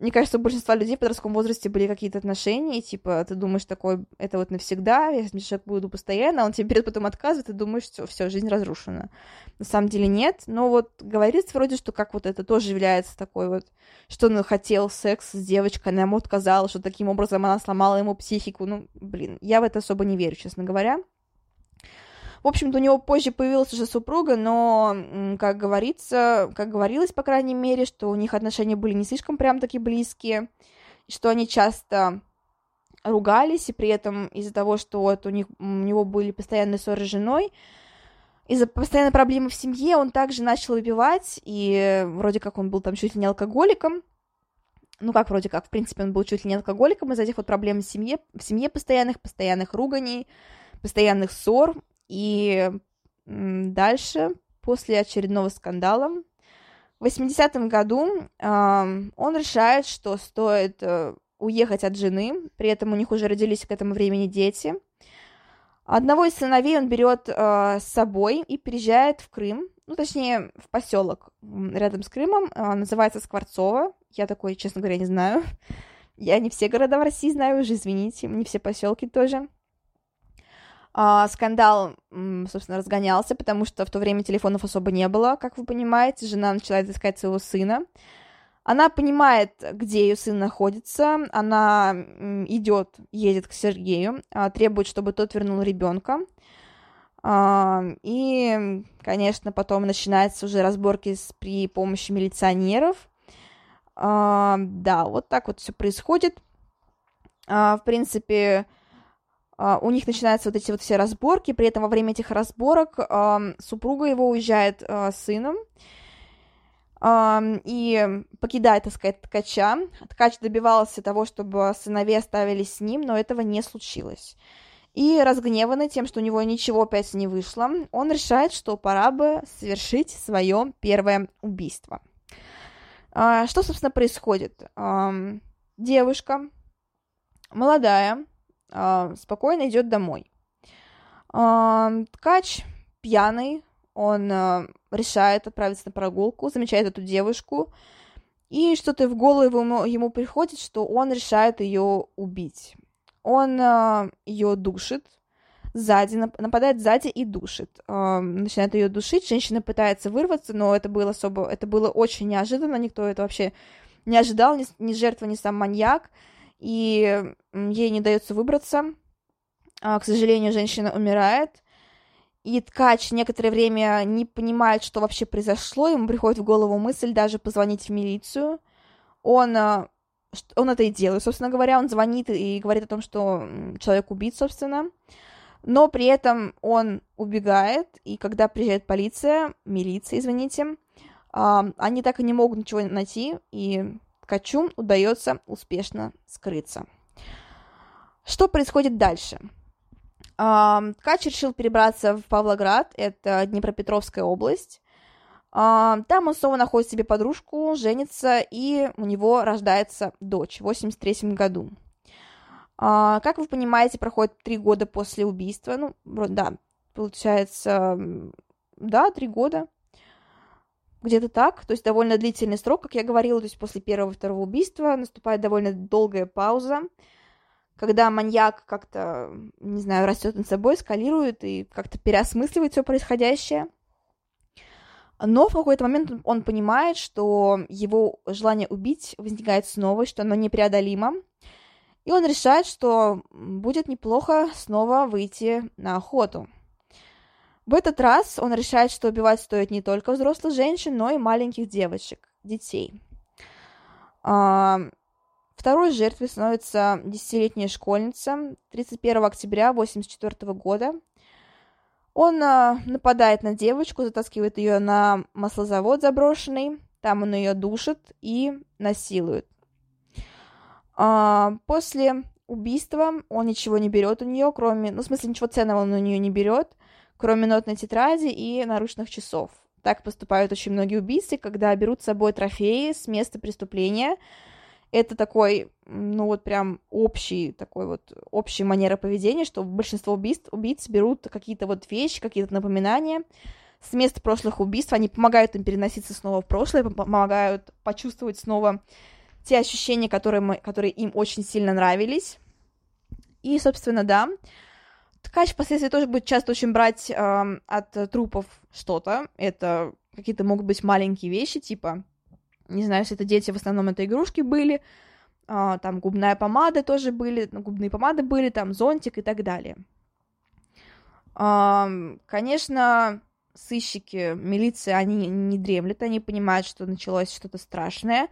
мне кажется, у большинства людей в подростковом возрасте были какие-то отношения, типа, ты думаешь, такой, это вот навсегда, я с человек буду постоянно, а он тебе перед потом отказывает, и думаешь, что все, жизнь разрушена. На самом деле нет, но вот говорится вроде, что как вот это тоже является такой вот, что он хотел секс с девочкой, она ему отказала, что таким образом она сломала ему психику, ну, блин, я в это особо не верю, честно говоря. В общем-то, у него позже появилась уже супруга, но, как говорится, как говорилось, по крайней мере, что у них отношения были не слишком прям таки близкие, что они часто ругались, и при этом из-за того, что вот у, них, у него были постоянные ссоры с женой, из-за постоянной проблемы в семье он также начал выпивать, и вроде как он был там чуть ли не алкоголиком, ну как вроде как, в принципе, он был чуть ли не алкоголиком из-за этих вот проблем в семье, в семье постоянных, постоянных руганий, постоянных ссор, и дальше, после очередного скандала, в 80-м году э, он решает, что стоит э, уехать от жены, при этом у них уже родились к этому времени дети. Одного из сыновей он берет э, с собой и переезжает в Крым, ну, точнее, в поселок рядом с Крымом, э, называется Скворцово. Я такой, честно говоря, не знаю. Я не все города в России знаю уже, извините, не все поселки тоже. А, скандал, собственно, разгонялся, потому что в то время телефонов особо не было, как вы понимаете. Жена начала искать своего сына. Она понимает, где ее сын находится. Она идет, едет к Сергею, а, требует, чтобы тот вернул ребенка. А, и, конечно, потом начинаются уже разборки с, при помощи милиционеров. Да, вот так вот все происходит. В принципе, у них начинаются вот эти вот все разборки, при этом во время этих разборок супруга его уезжает uh, с сыном и покидает, так сказать, ткача. Ткач добивался того, чтобы сыновей оставили с ним, но этого не случилось. И разгневанный тем, что у него ничего опять не вышло, он решает, что пора бы совершить свое первое убийство. А, что, собственно, происходит? Девушка, молодая, а, спокойно идет домой. Ткач пьяный, он а, решает отправиться на прогулку, замечает эту девушку, и что-то в голову ему, приходит, что он решает ее убить. Он ее душит сзади, нападает сзади и душит. Начинает ее душить, женщина пытается вырваться, но это было особо, это было очень неожиданно, никто это вообще не ожидал, ни, ни жертва, ни сам маньяк, и ей не дается выбраться. Э, к сожалению, женщина умирает, и ткач некоторое время не понимает, что вообще произошло, ему приходит в голову мысль даже позвонить в милицию. Он он это и делает, собственно говоря, он звонит и говорит о том, что человек убит, собственно, но при этом он убегает, и когда приезжает полиция, милиция, извините, они так и не могут ничего найти, и Ткачу удается успешно скрыться. Что происходит дальше? Ткач решил перебраться в Павлоград, это Днепропетровская область, там он снова находит себе подружку, женится, и у него рождается дочь в 83 году. А, как вы понимаете, проходит три года после убийства. Ну, да, получается, да, три года. Где-то так. То есть довольно длительный срок, как я говорила. То есть после первого и второго убийства наступает довольно долгая пауза, когда маньяк как-то, не знаю, растет над собой, скалирует и как-то переосмысливает все происходящее. Но в какой-то момент он понимает, что его желание убить возникает снова, что оно непреодолимо. И он решает, что будет неплохо снова выйти на охоту. В этот раз он решает, что убивать стоит не только взрослых женщин, но и маленьких девочек, детей. А, второй жертвой становится десятилетняя школьница 31 октября 1984 года – он э, нападает на девочку, затаскивает ее на маслозавод заброшенный, там он ее душит и насилует. А, после убийства он ничего не берет у нее, кроме, ну, в смысле, ничего ценного он у нее не берет, кроме нотной тетради и наручных часов. Так поступают очень многие убийцы, когда берут с собой трофеи с места преступления, это такой, ну вот прям общий, такой вот, общая манера поведения, что большинство убийств, убийц берут какие-то вот вещи, какие-то напоминания с места прошлых убийств, они помогают им переноситься снова в прошлое, помогают почувствовать снова те ощущения, которые, мы, которые им очень сильно нравились. И, собственно, да, ткач впоследствии тоже будет часто очень брать э, от трупов что-то. Это какие-то могут быть маленькие вещи, типа не знаю, если это дети, в основном это игрушки были, а, там губная помада тоже были, ну, губные помады были, там зонтик и так далее. А, конечно, сыщики, милиция, они не дремлют, они понимают, что началось что-то страшное.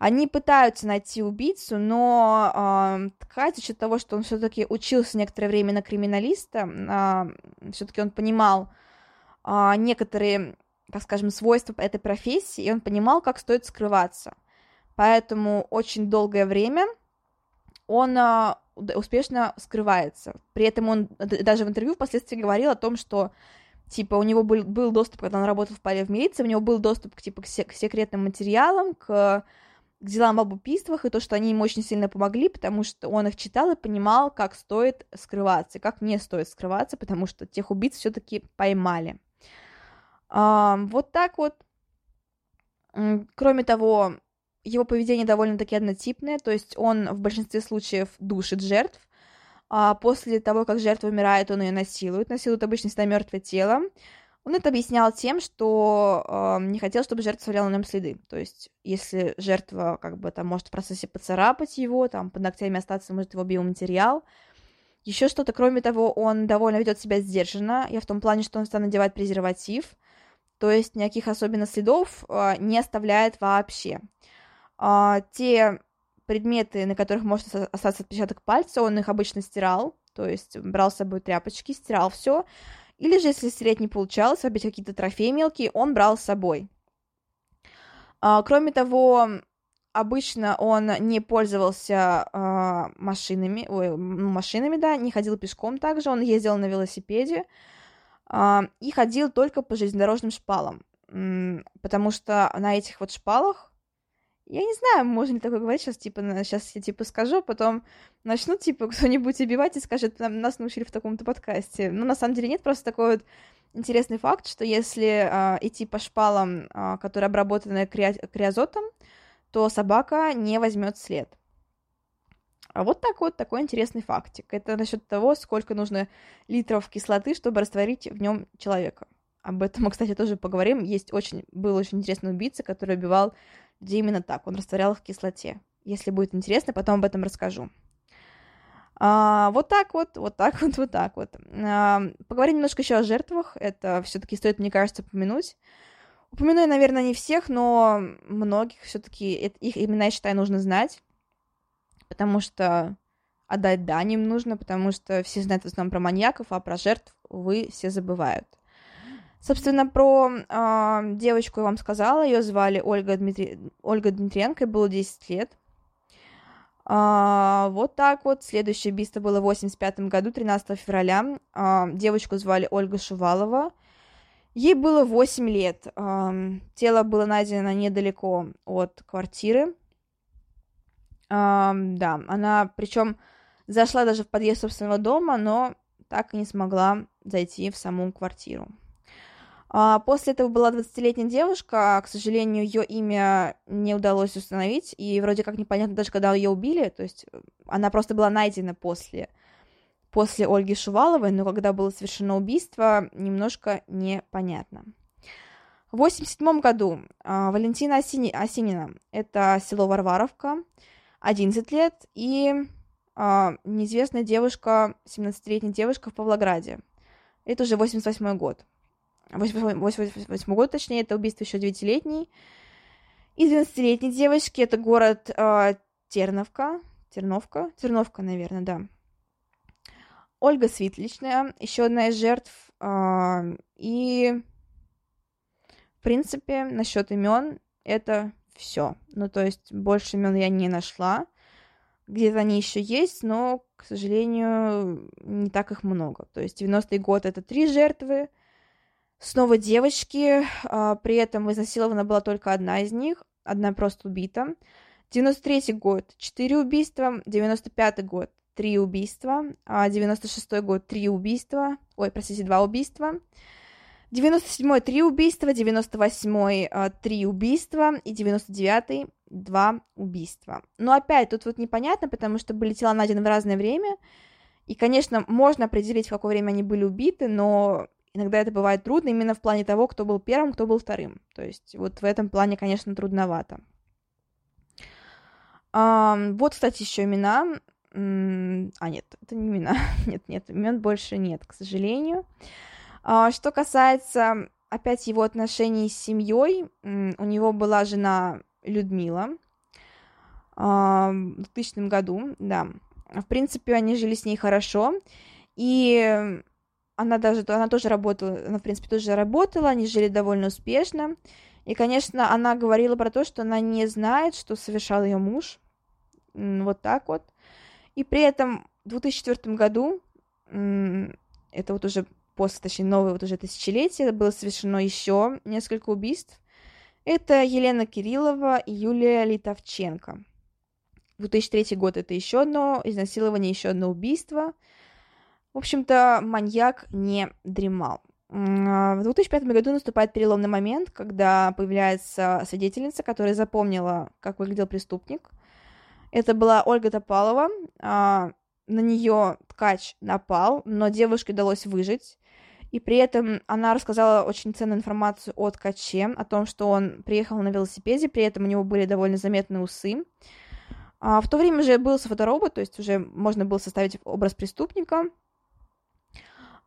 Они пытаются найти убийцу, но э, Ткач, за счет того, что он все-таки учился некоторое время на криминалиста, э, все-таки он понимал э, некоторые так скажем, свойства этой профессии, и он понимал, как стоит скрываться. Поэтому очень долгое время он а, успешно скрывается. При этом он даже в интервью впоследствии говорил о том, что типа у него был, был доступ, когда он работал в паре в милиции, у него был доступ типа, к, се- к секретным материалам, к, к делам об убийствах, и то, что они ему очень сильно помогли, потому что он их читал и понимал, как стоит скрываться, как не стоит скрываться, потому что тех убийц все-таки поймали. Вот так вот. Кроме того, его поведение довольно-таки однотипное, то есть он в большинстве случаев душит жертв, а после того, как жертва умирает, он ее насилует, насилует обычно всегда мертвое тело. Он это объяснял тем, что э, не хотел, чтобы жертва оставляла на нем следы. То есть, если жертва как бы там может в процессе поцарапать его, там под ногтями остаться может его биоматериал, еще что-то. Кроме того, он довольно ведет себя сдержанно. Я в том плане, что он стал надевать презерватив, то есть никаких особенно следов а, не оставляет вообще. А, те предметы, на которых может остаться отпечаток пальца, он их обычно стирал, то есть брал с собой тряпочки, стирал все. Или же, если стереть не получалось, опять какие-то трофеи мелкие, он брал с собой. А, кроме того, обычно он не пользовался э, машинами, ой, машинами, да, не ходил пешком также, он ездил на велосипеде э, и ходил только по железнодорожным шпалам, потому что на этих вот шпалах, я не знаю, можно ли такое говорить сейчас, типа, сейчас я, типа, скажу, а потом начнут, типа, <laughs> кто-нибудь убивать и скажет, нас научили в таком-то подкасте. Ну, на самом деле нет, просто такой вот интересный факт, что если э, идти по шпалам, э, которые обработаны кри- криозотом, то собака не возьмет след. А вот так вот такой интересный фактик. Это насчет того, сколько нужно литров кислоты, чтобы растворить в нем человека. Об этом мы, кстати, тоже поговорим. Есть очень, был очень интересный убийца, который убивал людей именно так. Он растворял их в кислоте. Если будет интересно, потом об этом расскажу. А, вот так вот, вот так вот, вот так вот. А, поговорим немножко еще о жертвах. Это все-таки стоит, мне кажется, упомянуть. Упомяну я, наверное, не всех, но многих все-таки их имена, я считаю, нужно знать, потому что отдать дань им нужно, потому что все знают в основном про маньяков, а про жертв, вы все забывают. Собственно, про э, девочку я вам сказала, ее звали Ольга, Дмитри... Ольга Дмитриенко, ей было 10 лет. А, вот так вот. Следующее убийство было в 85 году, 13 февраля. А, девочку звали Ольга Шувалова. Ей было 8 лет. А, тело было найдено недалеко от квартиры. А, да, она причем зашла даже в подъезд собственного дома, но так и не смогла зайти в саму квартиру. А, после этого была 20-летняя девушка, а, к сожалению, ее имя не удалось установить, и вроде как непонятно даже, когда ее убили, то есть э, она просто была найдена после, после Ольги Шуваловой, но когда было совершено убийство, немножко непонятно. В 1987 году а, Валентина Осини, Осинина, это село Варваровка, 11 лет, и неизвестная девушка, 17-летняя девушка в Павлограде. Это уже 88 год. 88 год, точнее, это убийство еще 9-летней. И 12-летней девочки, это город э, Терновка, Терновка, Терновка, наверное, да. Ольга Светличная, еще одна из жертв. Э, и, в принципе, насчет имен это все. Ну, то есть, больше имен я не нашла. Где-то они еще есть, но, к сожалению, не так их много. То есть 90-й год это три жертвы, Снова девочки, а, при этом изнасилована была только одна из них, одна просто убита. 93 год – 4 убийства, 95 год – 3 убийства, 96 а год – 3 убийства, ой, простите, 2 убийства, 97 3 убийства, 98 3 убийства и 99 2 убийства. Но опять тут вот непонятно, потому что были тела найдены в разное время, и, конечно, можно определить, в какое время они были убиты, но иногда это бывает трудно именно в плане того, кто был первым, кто был вторым. То есть вот в этом плане, конечно, трудновато. А, вот, кстати, еще имена. А, нет, это не имена. <laughs> нет, нет, имен больше нет, к сожалению. А, что касается опять его отношений с семьей, у него была жена Людмила а, в 2000 году, да. В принципе, они жили с ней хорошо, и она даже, она тоже работала, она, в принципе, тоже работала, они жили довольно успешно. И, конечно, она говорила про то, что она не знает, что совершал ее муж. Вот так вот. И при этом в 2004 году, это вот уже после, точнее, новое вот уже тысячелетие, было совершено еще несколько убийств. Это Елена Кириллова и Юлия Литовченко. 2003 год это еще одно изнасилование, еще одно убийство – в общем-то, маньяк не дремал. В 2005 году наступает переломный момент, когда появляется свидетельница, которая запомнила, как выглядел преступник. Это была Ольга Топалова. А, на нее ткач напал, но девушке удалось выжить. И при этом она рассказала очень ценную информацию о ткаче, о том, что он приехал на велосипеде, при этом у него были довольно заметные усы. А в то время же был фоторобот, то есть уже можно было составить образ преступника.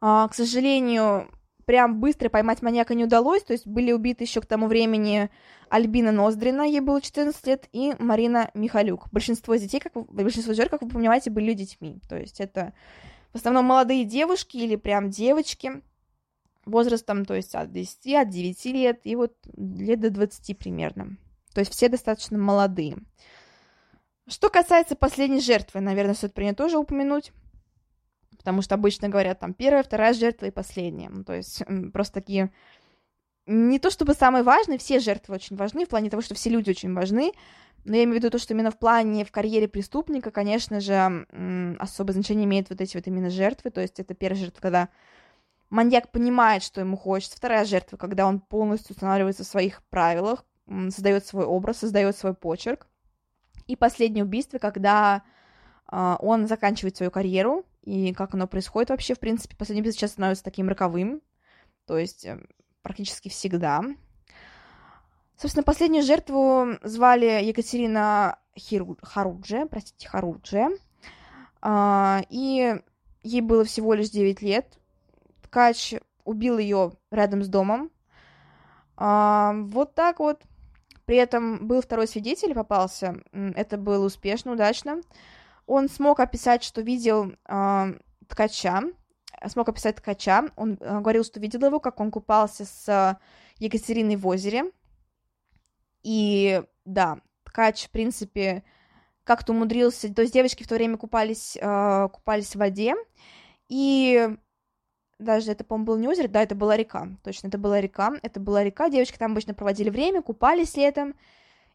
А, к сожалению, прям быстро поймать маньяка не удалось, то есть были убиты еще к тому времени Альбина Ноздрина, ей было 14 лет, и Марина Михалюк. Большинство детей, как большинство жертв, как вы понимаете, были детьми, то есть это в основном молодые девушки или прям девочки возрастом, то есть от 10, от 9 лет и вот лет до 20 примерно. То есть все достаточно молодые. Что касается последней жертвы, наверное, стоит про нее тоже упомянуть. Потому что обычно говорят там первая, вторая жертва и последняя. Ну, то есть просто такие... Не то чтобы самые важные, все жертвы очень важны, в плане того, что все люди очень важны, но я имею в виду то, что именно в плане в карьере преступника, конечно же, особое значение имеют вот эти вот именно жертвы. То есть это первая жертва, когда маньяк понимает, что ему хочется. Вторая жертва, когда он полностью устанавливается в своих правилах, создает свой образ, создает свой почерк. И последнее убийство, когда э, он заканчивает свою карьеру, и как оно происходит вообще, в принципе, последнее убийство сейчас становится таким роковым, то есть э, практически всегда. Собственно, последнюю жертву звали Екатерина Хиру... Харуджи, простите, Харуджи, э, и ей было всего лишь 9 лет. Ткач убил ее рядом с домом. Э, вот так вот. При этом был второй свидетель, попался. Это было успешно, удачно. Он смог описать, что видел э, ткача, смог описать ткача. Он э, говорил, что видел его, как он купался с Екатериной в озере. И да, ткач, в принципе, как-то умудрился. То есть девочки в то время купались, э, купались в воде. И даже это, по-моему, был не озеро, да, это была река, точно, это была река, это была река, девочки там обычно проводили время, купались летом,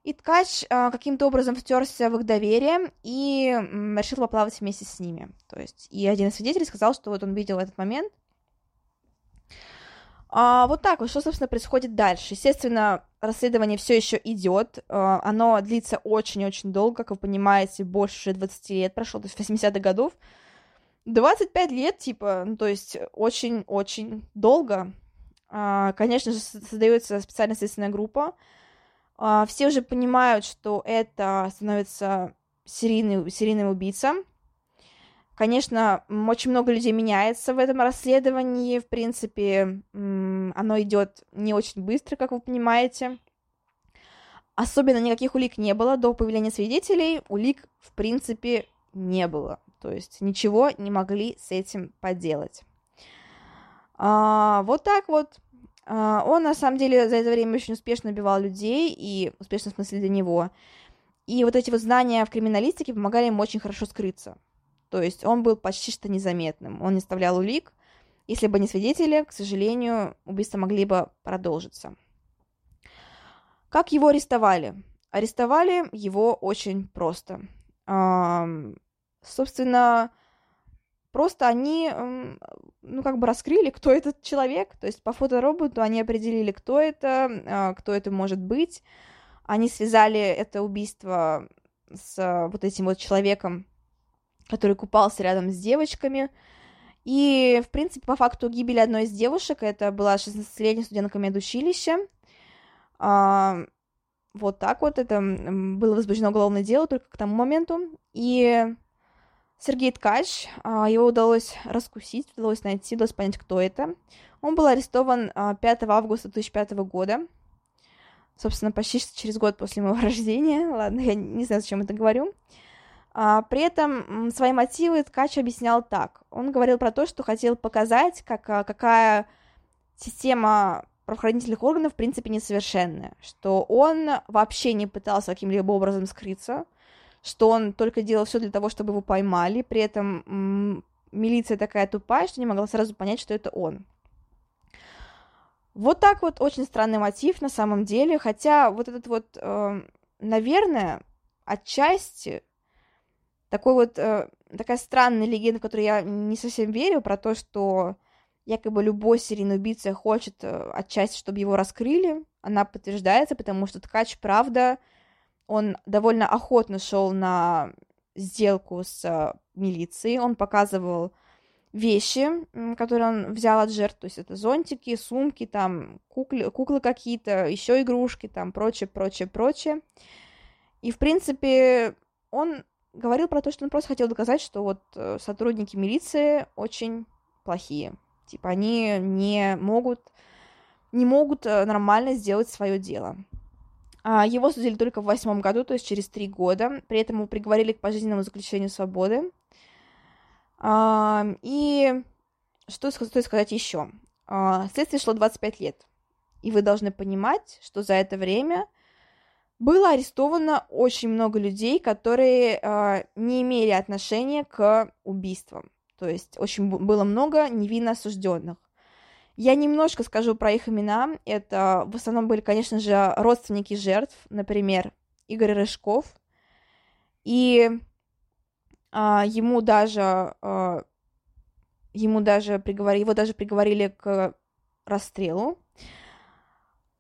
и ткач э, каким-то образом втерся в их доверие и решил поплавать вместе с ними, то есть, и один из свидетелей сказал, что вот он видел этот момент, а, вот так вот, что, собственно, происходит дальше. Естественно, расследование все еще идет. А, оно длится очень-очень долго, как вы понимаете, больше 20 лет прошло, то есть 80-х годов. 25 лет, типа, ну, то есть очень-очень долго. А, конечно же, создается специальная следственная группа. А, все уже понимают, что это становится серийный, серийным убийцем. Конечно, очень много людей меняется в этом расследовании. В принципе, оно идет не очень быстро, как вы понимаете. Особенно никаких улик не было до появления свидетелей. Улик, в принципе, не было. То есть ничего не могли с этим поделать. А, вот так вот. А, он, на самом деле, за это время очень успешно убивал людей, и успешно в смысле для него. И вот эти вот знания в криминалистике помогали ему очень хорошо скрыться. То есть он был почти что незаметным. Он не оставлял улик. Если бы не свидетели, к сожалению, убийства могли бы продолжиться. Как его арестовали? Арестовали его очень просто. Собственно, просто они, ну, как бы раскрыли, кто этот человек, то есть по фотороботу они определили, кто это, а, кто это может быть. Они связали это убийство с вот этим вот человеком, который купался рядом с девочками. И, в принципе, по факту гибели одной из девушек, это была 16-летняя студентка медучилища, а, вот так вот это было возбуждено уголовное дело только к тому моменту. И Сергей Ткач, а, его удалось раскусить, удалось найти, удалось понять, кто это. Он был арестован 5 а, августа 2005 года, собственно, почти через год после моего <laughs> рождения. Ладно, я не знаю, зачем это говорю. А, при этом свои мотивы Ткач объяснял так. Он говорил про то, что хотел показать, как, какая система правоохранительных органов, в принципе, несовершенная, что он вообще не пытался каким-либо образом скрыться, что он только делал все для того, чтобы его поймали, при этом милиция такая тупая, что не могла сразу понять, что это он. Вот так вот очень странный мотив на самом деле, хотя вот этот вот, э, наверное, отчасти такой вот, э, такая странная легенда, в которую я не совсем верю, про то, что якобы любой серийный убийца хочет э, отчасти, чтобы его раскрыли, она подтверждается, потому что ткач, правда, он довольно охотно шел на сделку с э, милицией, он показывал вещи, которые он взял от жертв, то есть это зонтики, сумки, там куклы, куклы какие-то, еще игрушки, там прочее, прочее, прочее. И, в принципе, он говорил про то, что он просто хотел доказать, что вот э, сотрудники милиции очень плохие. Типа они не могут, не могут э, нормально сделать свое дело. А, его судили только в восьмом году, то есть через три года. При этом его приговорили к пожизненному заключению свободы. А, и что стоит сказать еще? А, следствие шло 25 лет. И вы должны понимать, что за это время было арестовано очень много людей, которые не имели отношения к убийствам. То есть очень было много невинно осужденных. Я немножко скажу про их имена. Это в основном были, конечно же, родственники жертв, например, Игорь Рыжков. И а, ему даже а, ему даже приговорили, его даже приговорили к расстрелу.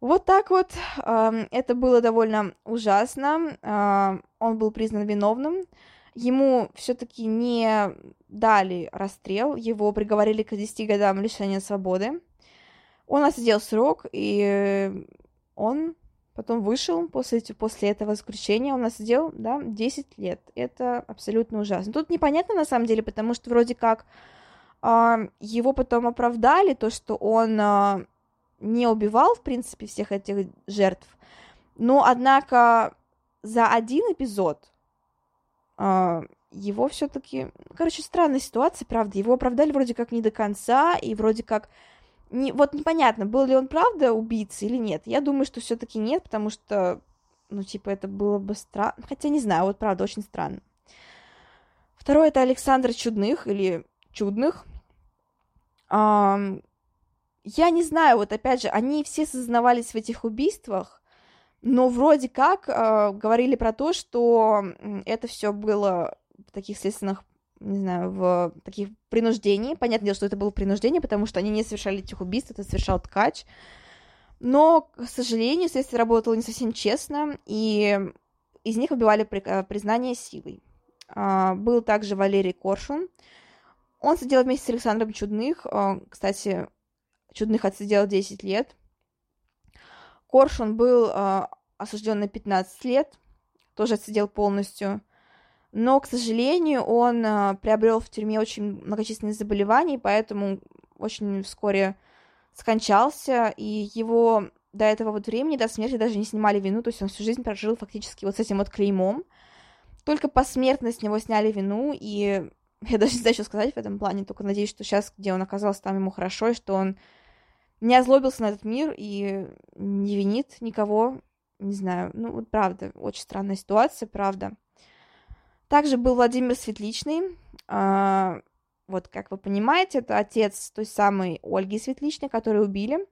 Вот так вот. Это было довольно ужасно. Он был признан виновным. Ему все-таки не дали расстрел, его приговорили к 10 годам лишения свободы. Он отсидел срок, и он потом вышел после, после этого заключения, он отсидел, да, 10 лет. Это абсолютно ужасно. Тут непонятно на самом деле, потому что вроде как э, его потом оправдали, то, что он э, не убивал, в принципе, всех этих жертв, но, однако, за один эпизод э, его все-таки, короче, странная ситуация, правда, его оправдали вроде как не до конца, и вроде как не, вот непонятно, был ли он правда убийцей или нет. Я думаю, что все-таки нет, потому что, ну, типа, это было бы странно. Хотя не знаю, вот правда, очень странно. Второй это Александр Чудных или Чудных. Um, я не знаю, вот опять же, они все сознавались в этих убийствах, но вроде как э, говорили про то, что это все было в таких следственных не знаю, в таких принуждений. Понятное дело, что это было принуждение, потому что они не совершали этих убийств, это совершал ткач. Но, к сожалению, следствие работало не совсем честно, и из них выбивали. Э, признание силой. А, был также Валерий Коршун. Он сидел вместе с Александром Чудных. Кстати, Чудных отсидел 10 лет. Коршун был а, осужден на 15 лет, тоже отсидел полностью но, к сожалению, он э, приобрел в тюрьме очень многочисленные заболевания, поэтому очень вскоре скончался, и его до этого вот времени, до смерти даже не снимали вину, то есть он всю жизнь прожил фактически вот с этим вот клеймом. Только посмертно с него сняли вину, и <laughs> я даже не знаю, что сказать в этом плане, только надеюсь, что сейчас, где он оказался, там ему хорошо, и что он не озлобился на этот мир и не винит никого, не знаю, ну вот правда, очень странная ситуация, правда. Также был Владимир Светличный. А, вот, как вы понимаете, это отец той самой Ольги Светличной, которую убили.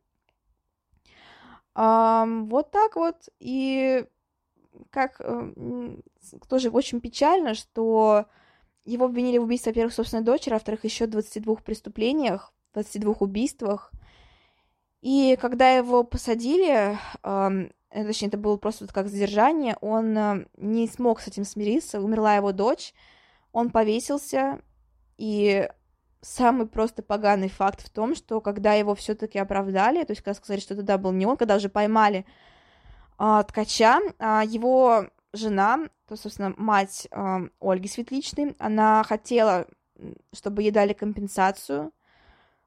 Вот так вот. И как э, тоже очень печально, что его обвинили в убийстве, во-первых, собственной дочери, а во-вторых, еще 22 преступлениях, 22 убийствах. И когда его посадили, точнее, это было просто как задержание, он э, не смог с этим смириться, умерла его дочь, он повесился, и самый просто поганый факт в том, что когда его все-таки оправдали, то есть когда сказали, что тогда был не он, когда уже поймали а, ткача, а, его жена, то, собственно, мать а, Ольги Светличной, она хотела, чтобы ей дали компенсацию,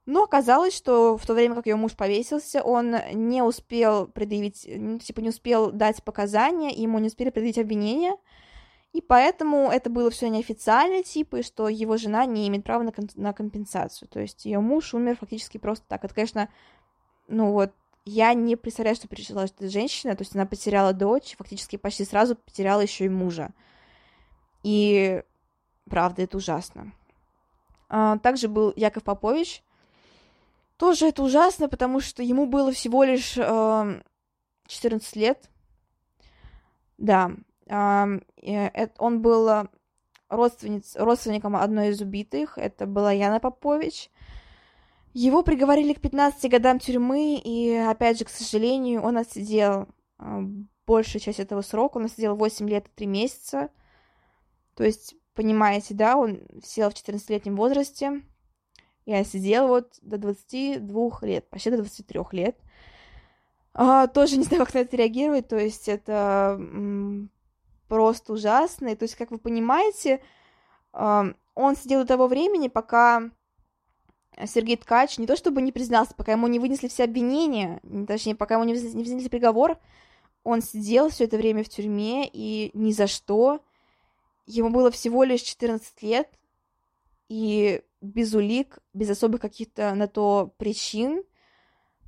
но оказалось, что в то время, как ее муж повесился, он не успел предъявить, типа не успел дать показания, ему не успели предъявить обвинения, и поэтому это было все неофициально, типа, и что его жена не имеет права на, на компенсацию. То есть ее муж умер фактически просто так. Это, конечно, ну вот, я не представляю, что пережила эта женщина, то есть она потеряла дочь, фактически почти сразу потеряла еще и мужа. И правда, это ужасно. А, также был Яков Попович, тоже это ужасно, потому что ему было всего лишь э, 14 лет. Да. Э, он был родственниц, родственником одной из убитых. Это была Яна Попович. Его приговорили к 15 годам тюрьмы, и, опять же, к сожалению, он отсидел э, большую часть этого срока. Он отсидел 8 лет и 3 месяца. То есть, понимаете, да, он сел в 14-летнем возрасте. Я сидела вот до 22 лет, почти до 23 лет. А, тоже не знаю, как на это реагировать, то есть это м, просто ужасно. И, то есть, как вы понимаете, а, он сидел до того времени, пока Сергей Ткач не то чтобы не признался, пока ему не вынесли все обвинения, точнее, пока ему не вынесли приговор, он сидел все это время в тюрьме, и ни за что. Ему было всего лишь 14 лет, и без улик, без особых каких-то на то причин,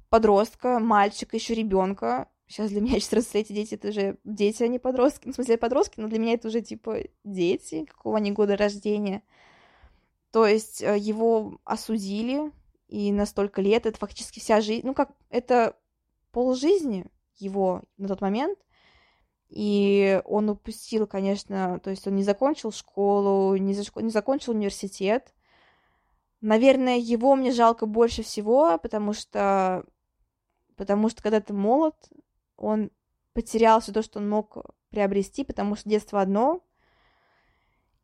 подростка, мальчика, еще ребенка, сейчас для меня <laughs> 14-летние дети это уже дети, а не подростки. Ну, в смысле, подростки, но для меня это уже типа дети, какого они года рождения. То есть э, его осудили, и на столько лет это фактически вся жизнь, ну как, это пол жизни его на тот момент, и он упустил, конечно, то есть он не закончил школу, не, за, не закончил университет. Наверное, его мне жалко больше всего, потому что, потому что когда ты молод, он потерял все то, что он мог приобрести, потому что детство одно.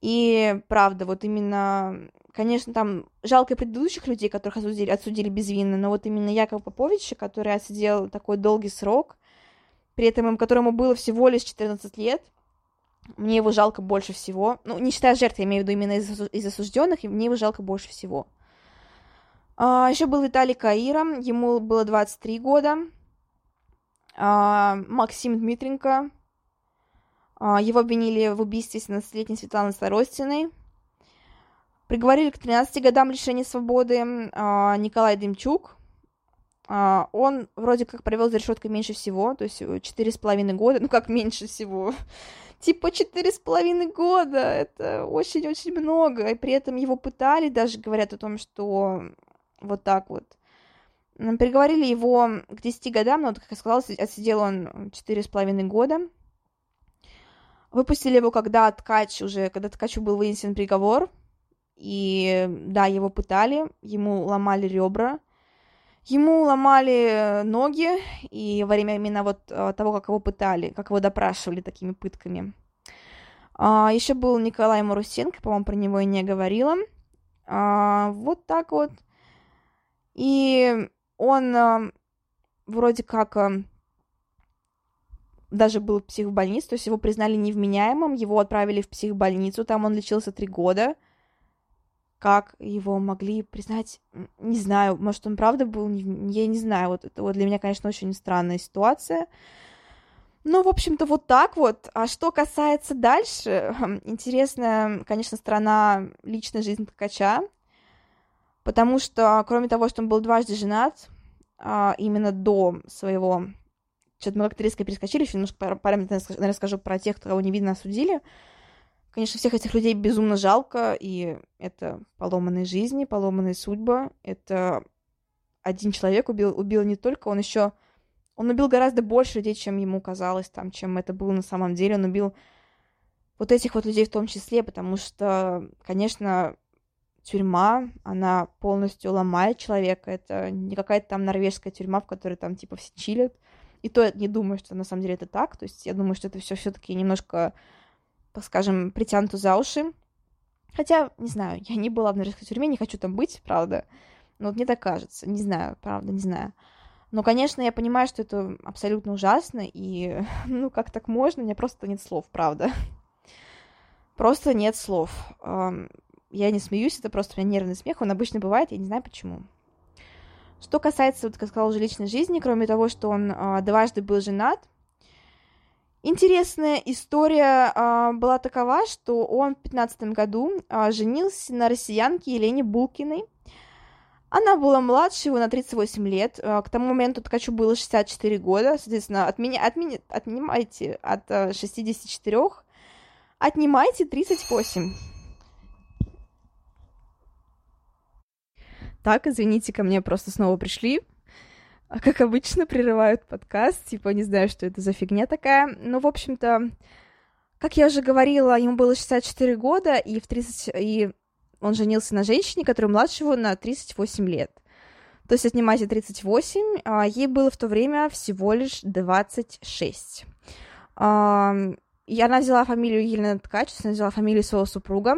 И правда, вот именно, конечно, там жалко предыдущих людей, которых осудили, отсудили безвинно, но вот именно Якова Поповича, который отсидел такой долгий срок, при этом которому было всего лишь 14 лет. Мне его жалко больше всего. Ну, не считая жертв, я имею в виду именно из, из осужденных, и мне его жалко больше всего. А, еще был Виталий Каира, ему было 23 года. А, Максим Дмитренко, а, его обвинили в убийстве 17-летней Светланы Старостиной. Приговорили к 13 годам лишения свободы а, Николай Демчук, он вроде как провел за решеткой меньше всего, то есть э, четыре с половиной года, <laughs> ну как меньше всего, <laughs> типа четыре с половиной года, это очень-очень много, и при этом его пытали, даже говорят о том, что вот так вот. Приговорили его к 10 годам, но, как я сказала, отсидел он четыре с половиной года. Выпустили его, когда ткач уже, когда ткачу был вынесен приговор, и да, его пытали, ему ломали ребра, Ему ломали э, ноги, и во время именно вот э, того, как его пытали, как его допрашивали такими пытками. А, еще был Николай Марусенко, по-моему, про него я не говорила. А, вот так вот. И он а, вроде как а, даже был в психбольнице, то есть его признали невменяемым, его отправили в психбольницу, там он лечился три года как его могли признать, не знаю, может, он правда был, я не знаю, вот это вот для меня, конечно, очень странная ситуация. Ну, в общем-то, вот так вот. А что касается дальше, интересная, конечно, сторона личной жизни ткача, потому что, кроме того, что он был дважды женат, а, именно до своего... Что-то мы как-то резко перескочили, еще немножко параметры расскажу про тех, кого не видно осудили. Конечно, всех этих людей безумно жалко, и это поломанные жизни, поломанные судьбы. Это один человек убил, убил не только, он еще... Он убил гораздо больше людей, чем ему казалось, там, чем это было на самом деле. Он убил вот этих вот людей в том числе, потому что, конечно, тюрьма, она полностью ломает человека. Это не какая-то там норвежская тюрьма, в которой там типа все чилят. И то я не думаю, что на самом деле это так. То есть я думаю, что это все все-таки немножко скажем, притянуты за уши. Хотя, не знаю, я не была в норвежской тюрьме, не хочу там быть, правда. Но вот мне так кажется. Не знаю, правда, не знаю. Но, конечно, я понимаю, что это абсолютно ужасно, и, <laughs> ну, как так можно? У меня просто нет слов, правда. Просто нет слов. Я не смеюсь, это просто у меня нервный смех, он обычно бывает, я не знаю почему. Что касается, вот, как сказала, уже личной жизни, кроме того, что он а, дважды был женат, Интересная история а, была такова, что он в 15 году а, женился на россиянке Елене Булкиной. Она была младше его на 38 лет. А, к тому моменту Ткачу было 64 года. Соответственно, от меня, от меня, отнимайте от а, 64, отнимайте 38. Так, извините, ко мне просто снова пришли как обычно, прерывают подкаст, типа, не знаю, что это за фигня такая. Ну, в общем-то, как я уже говорила, ему было 64 года, и в 30... и он женился на женщине, которая младше его на 38 лет. То есть отнимайте 38, а ей было в то время всего лишь 26. А, и она взяла фамилию Елена Ткач, она взяла фамилию своего супруга,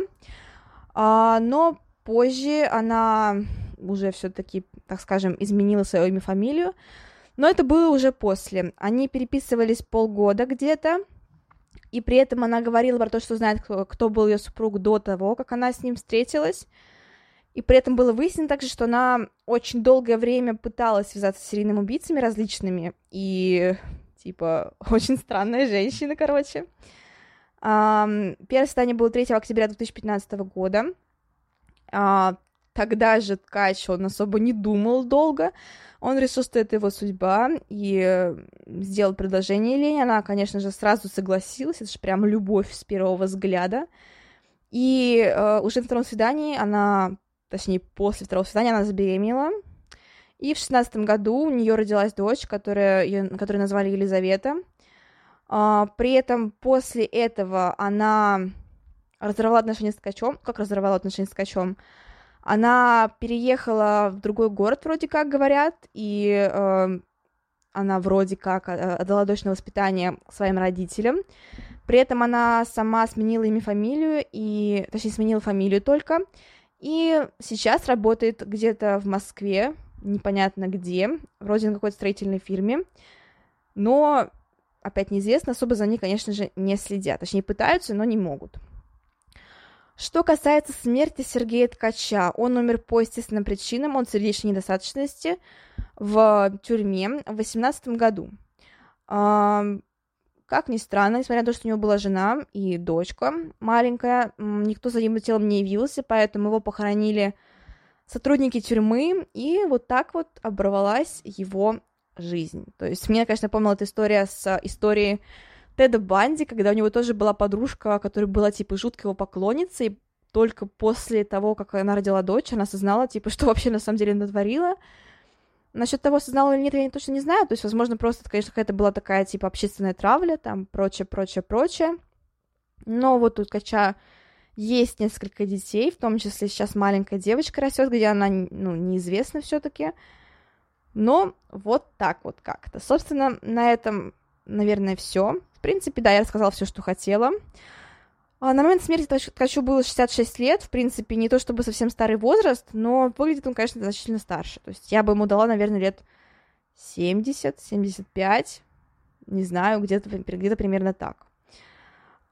а, но позже она уже все-таки, так скажем, изменила свое имя, фамилию. Но это было уже после. Они переписывались полгода где-то, и при этом она говорила про то, что знает, кто, кто был ее супруг до того, как она с ним встретилась. И при этом было выяснено также, что она очень долгое время пыталась связаться с серийными убийцами различными. И, типа, <laughs> очень странная женщина, короче. Первое свидание было 3 октября 2015 года. А, Тогда же ткач, он особо не думал долго. Он решил, что это его судьба, и сделал предложение Лене. Она, конечно же, сразу согласилась, это же прям любовь с первого взгляда. И э, уже на втором свидании она, точнее, после второго свидания она забеременела, и в шестнадцатом году у нее родилась дочь, которая, ее, которую назвали Елизавета. А, при этом после этого она разорвала отношения с ткачом. Как разорвала отношения с ткачом? Она переехала в другой город, вроде как говорят, и э, она вроде как э, отдала дочь на воспитание своим родителям. При этом она сама сменила имя, фамилию, и, точнее, сменила фамилию только, и сейчас работает где-то в Москве, непонятно где, вроде на какой-то строительной фирме, но, опять неизвестно, особо за ней, конечно же, не следят, точнее, пытаются, но не могут. Что касается смерти Сергея Ткача, он умер по естественным причинам, он сердечной недостаточности в тюрьме в 18 году. Как ни странно, несмотря на то, что у него была жена и дочка маленькая, никто за его телом не явился, поэтому его похоронили сотрудники тюрьмы, и вот так вот оборвалась его жизнь. То есть мне, конечно, помнила эта история с историей Теда Банди, когда у него тоже была подружка, которая была, типа, жуткой его поклонницей, только после того, как она родила дочь, она осознала, типа, <laughs> что вообще на самом деле натворила. Насчет того, осознала или нет, я точно не знаю. То есть, возможно, просто, конечно, какая-то была такая, типа, общественная травля, там, прочее, прочее, прочее. Но вот тут Кача есть несколько детей, в том числе сейчас маленькая девочка растет, где она, ну, неизвестна все-таки. Но вот так вот как-то. Собственно, на этом, наверное, все. В принципе, да, я рассказала все, что хотела. А на момент смерти Ткачу было 66 лет, в принципе, не то чтобы совсем старый возраст, но выглядит он, конечно, значительно старше. То есть я бы ему дала, наверное, лет 70, 75, не знаю, где-то где примерно так.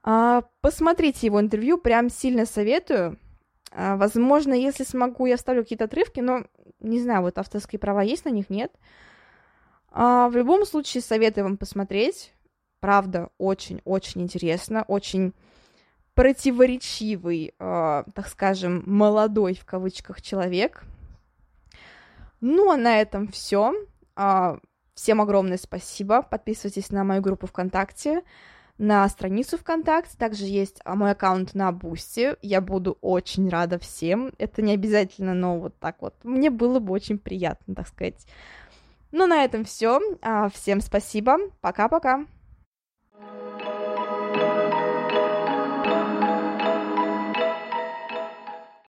А, посмотрите его интервью, прям сильно советую. А, возможно, если смогу, я вставлю какие-то отрывки, но не знаю, вот авторские права есть на них, нет. В любом случае, советую вам посмотреть. Правда, очень-очень интересно, очень противоречивый, э, так скажем, молодой в кавычках человек. Ну, а на этом все. Э, всем огромное спасибо. Подписывайтесь на мою группу ВКонтакте на страницу ВКонтакте, также есть а, мой аккаунт на Boosty, я буду очень рада всем, это не обязательно, но вот так вот, мне было бы очень приятно, так сказать. Ну, на этом все, а, всем спасибо, пока-пока. Thank you.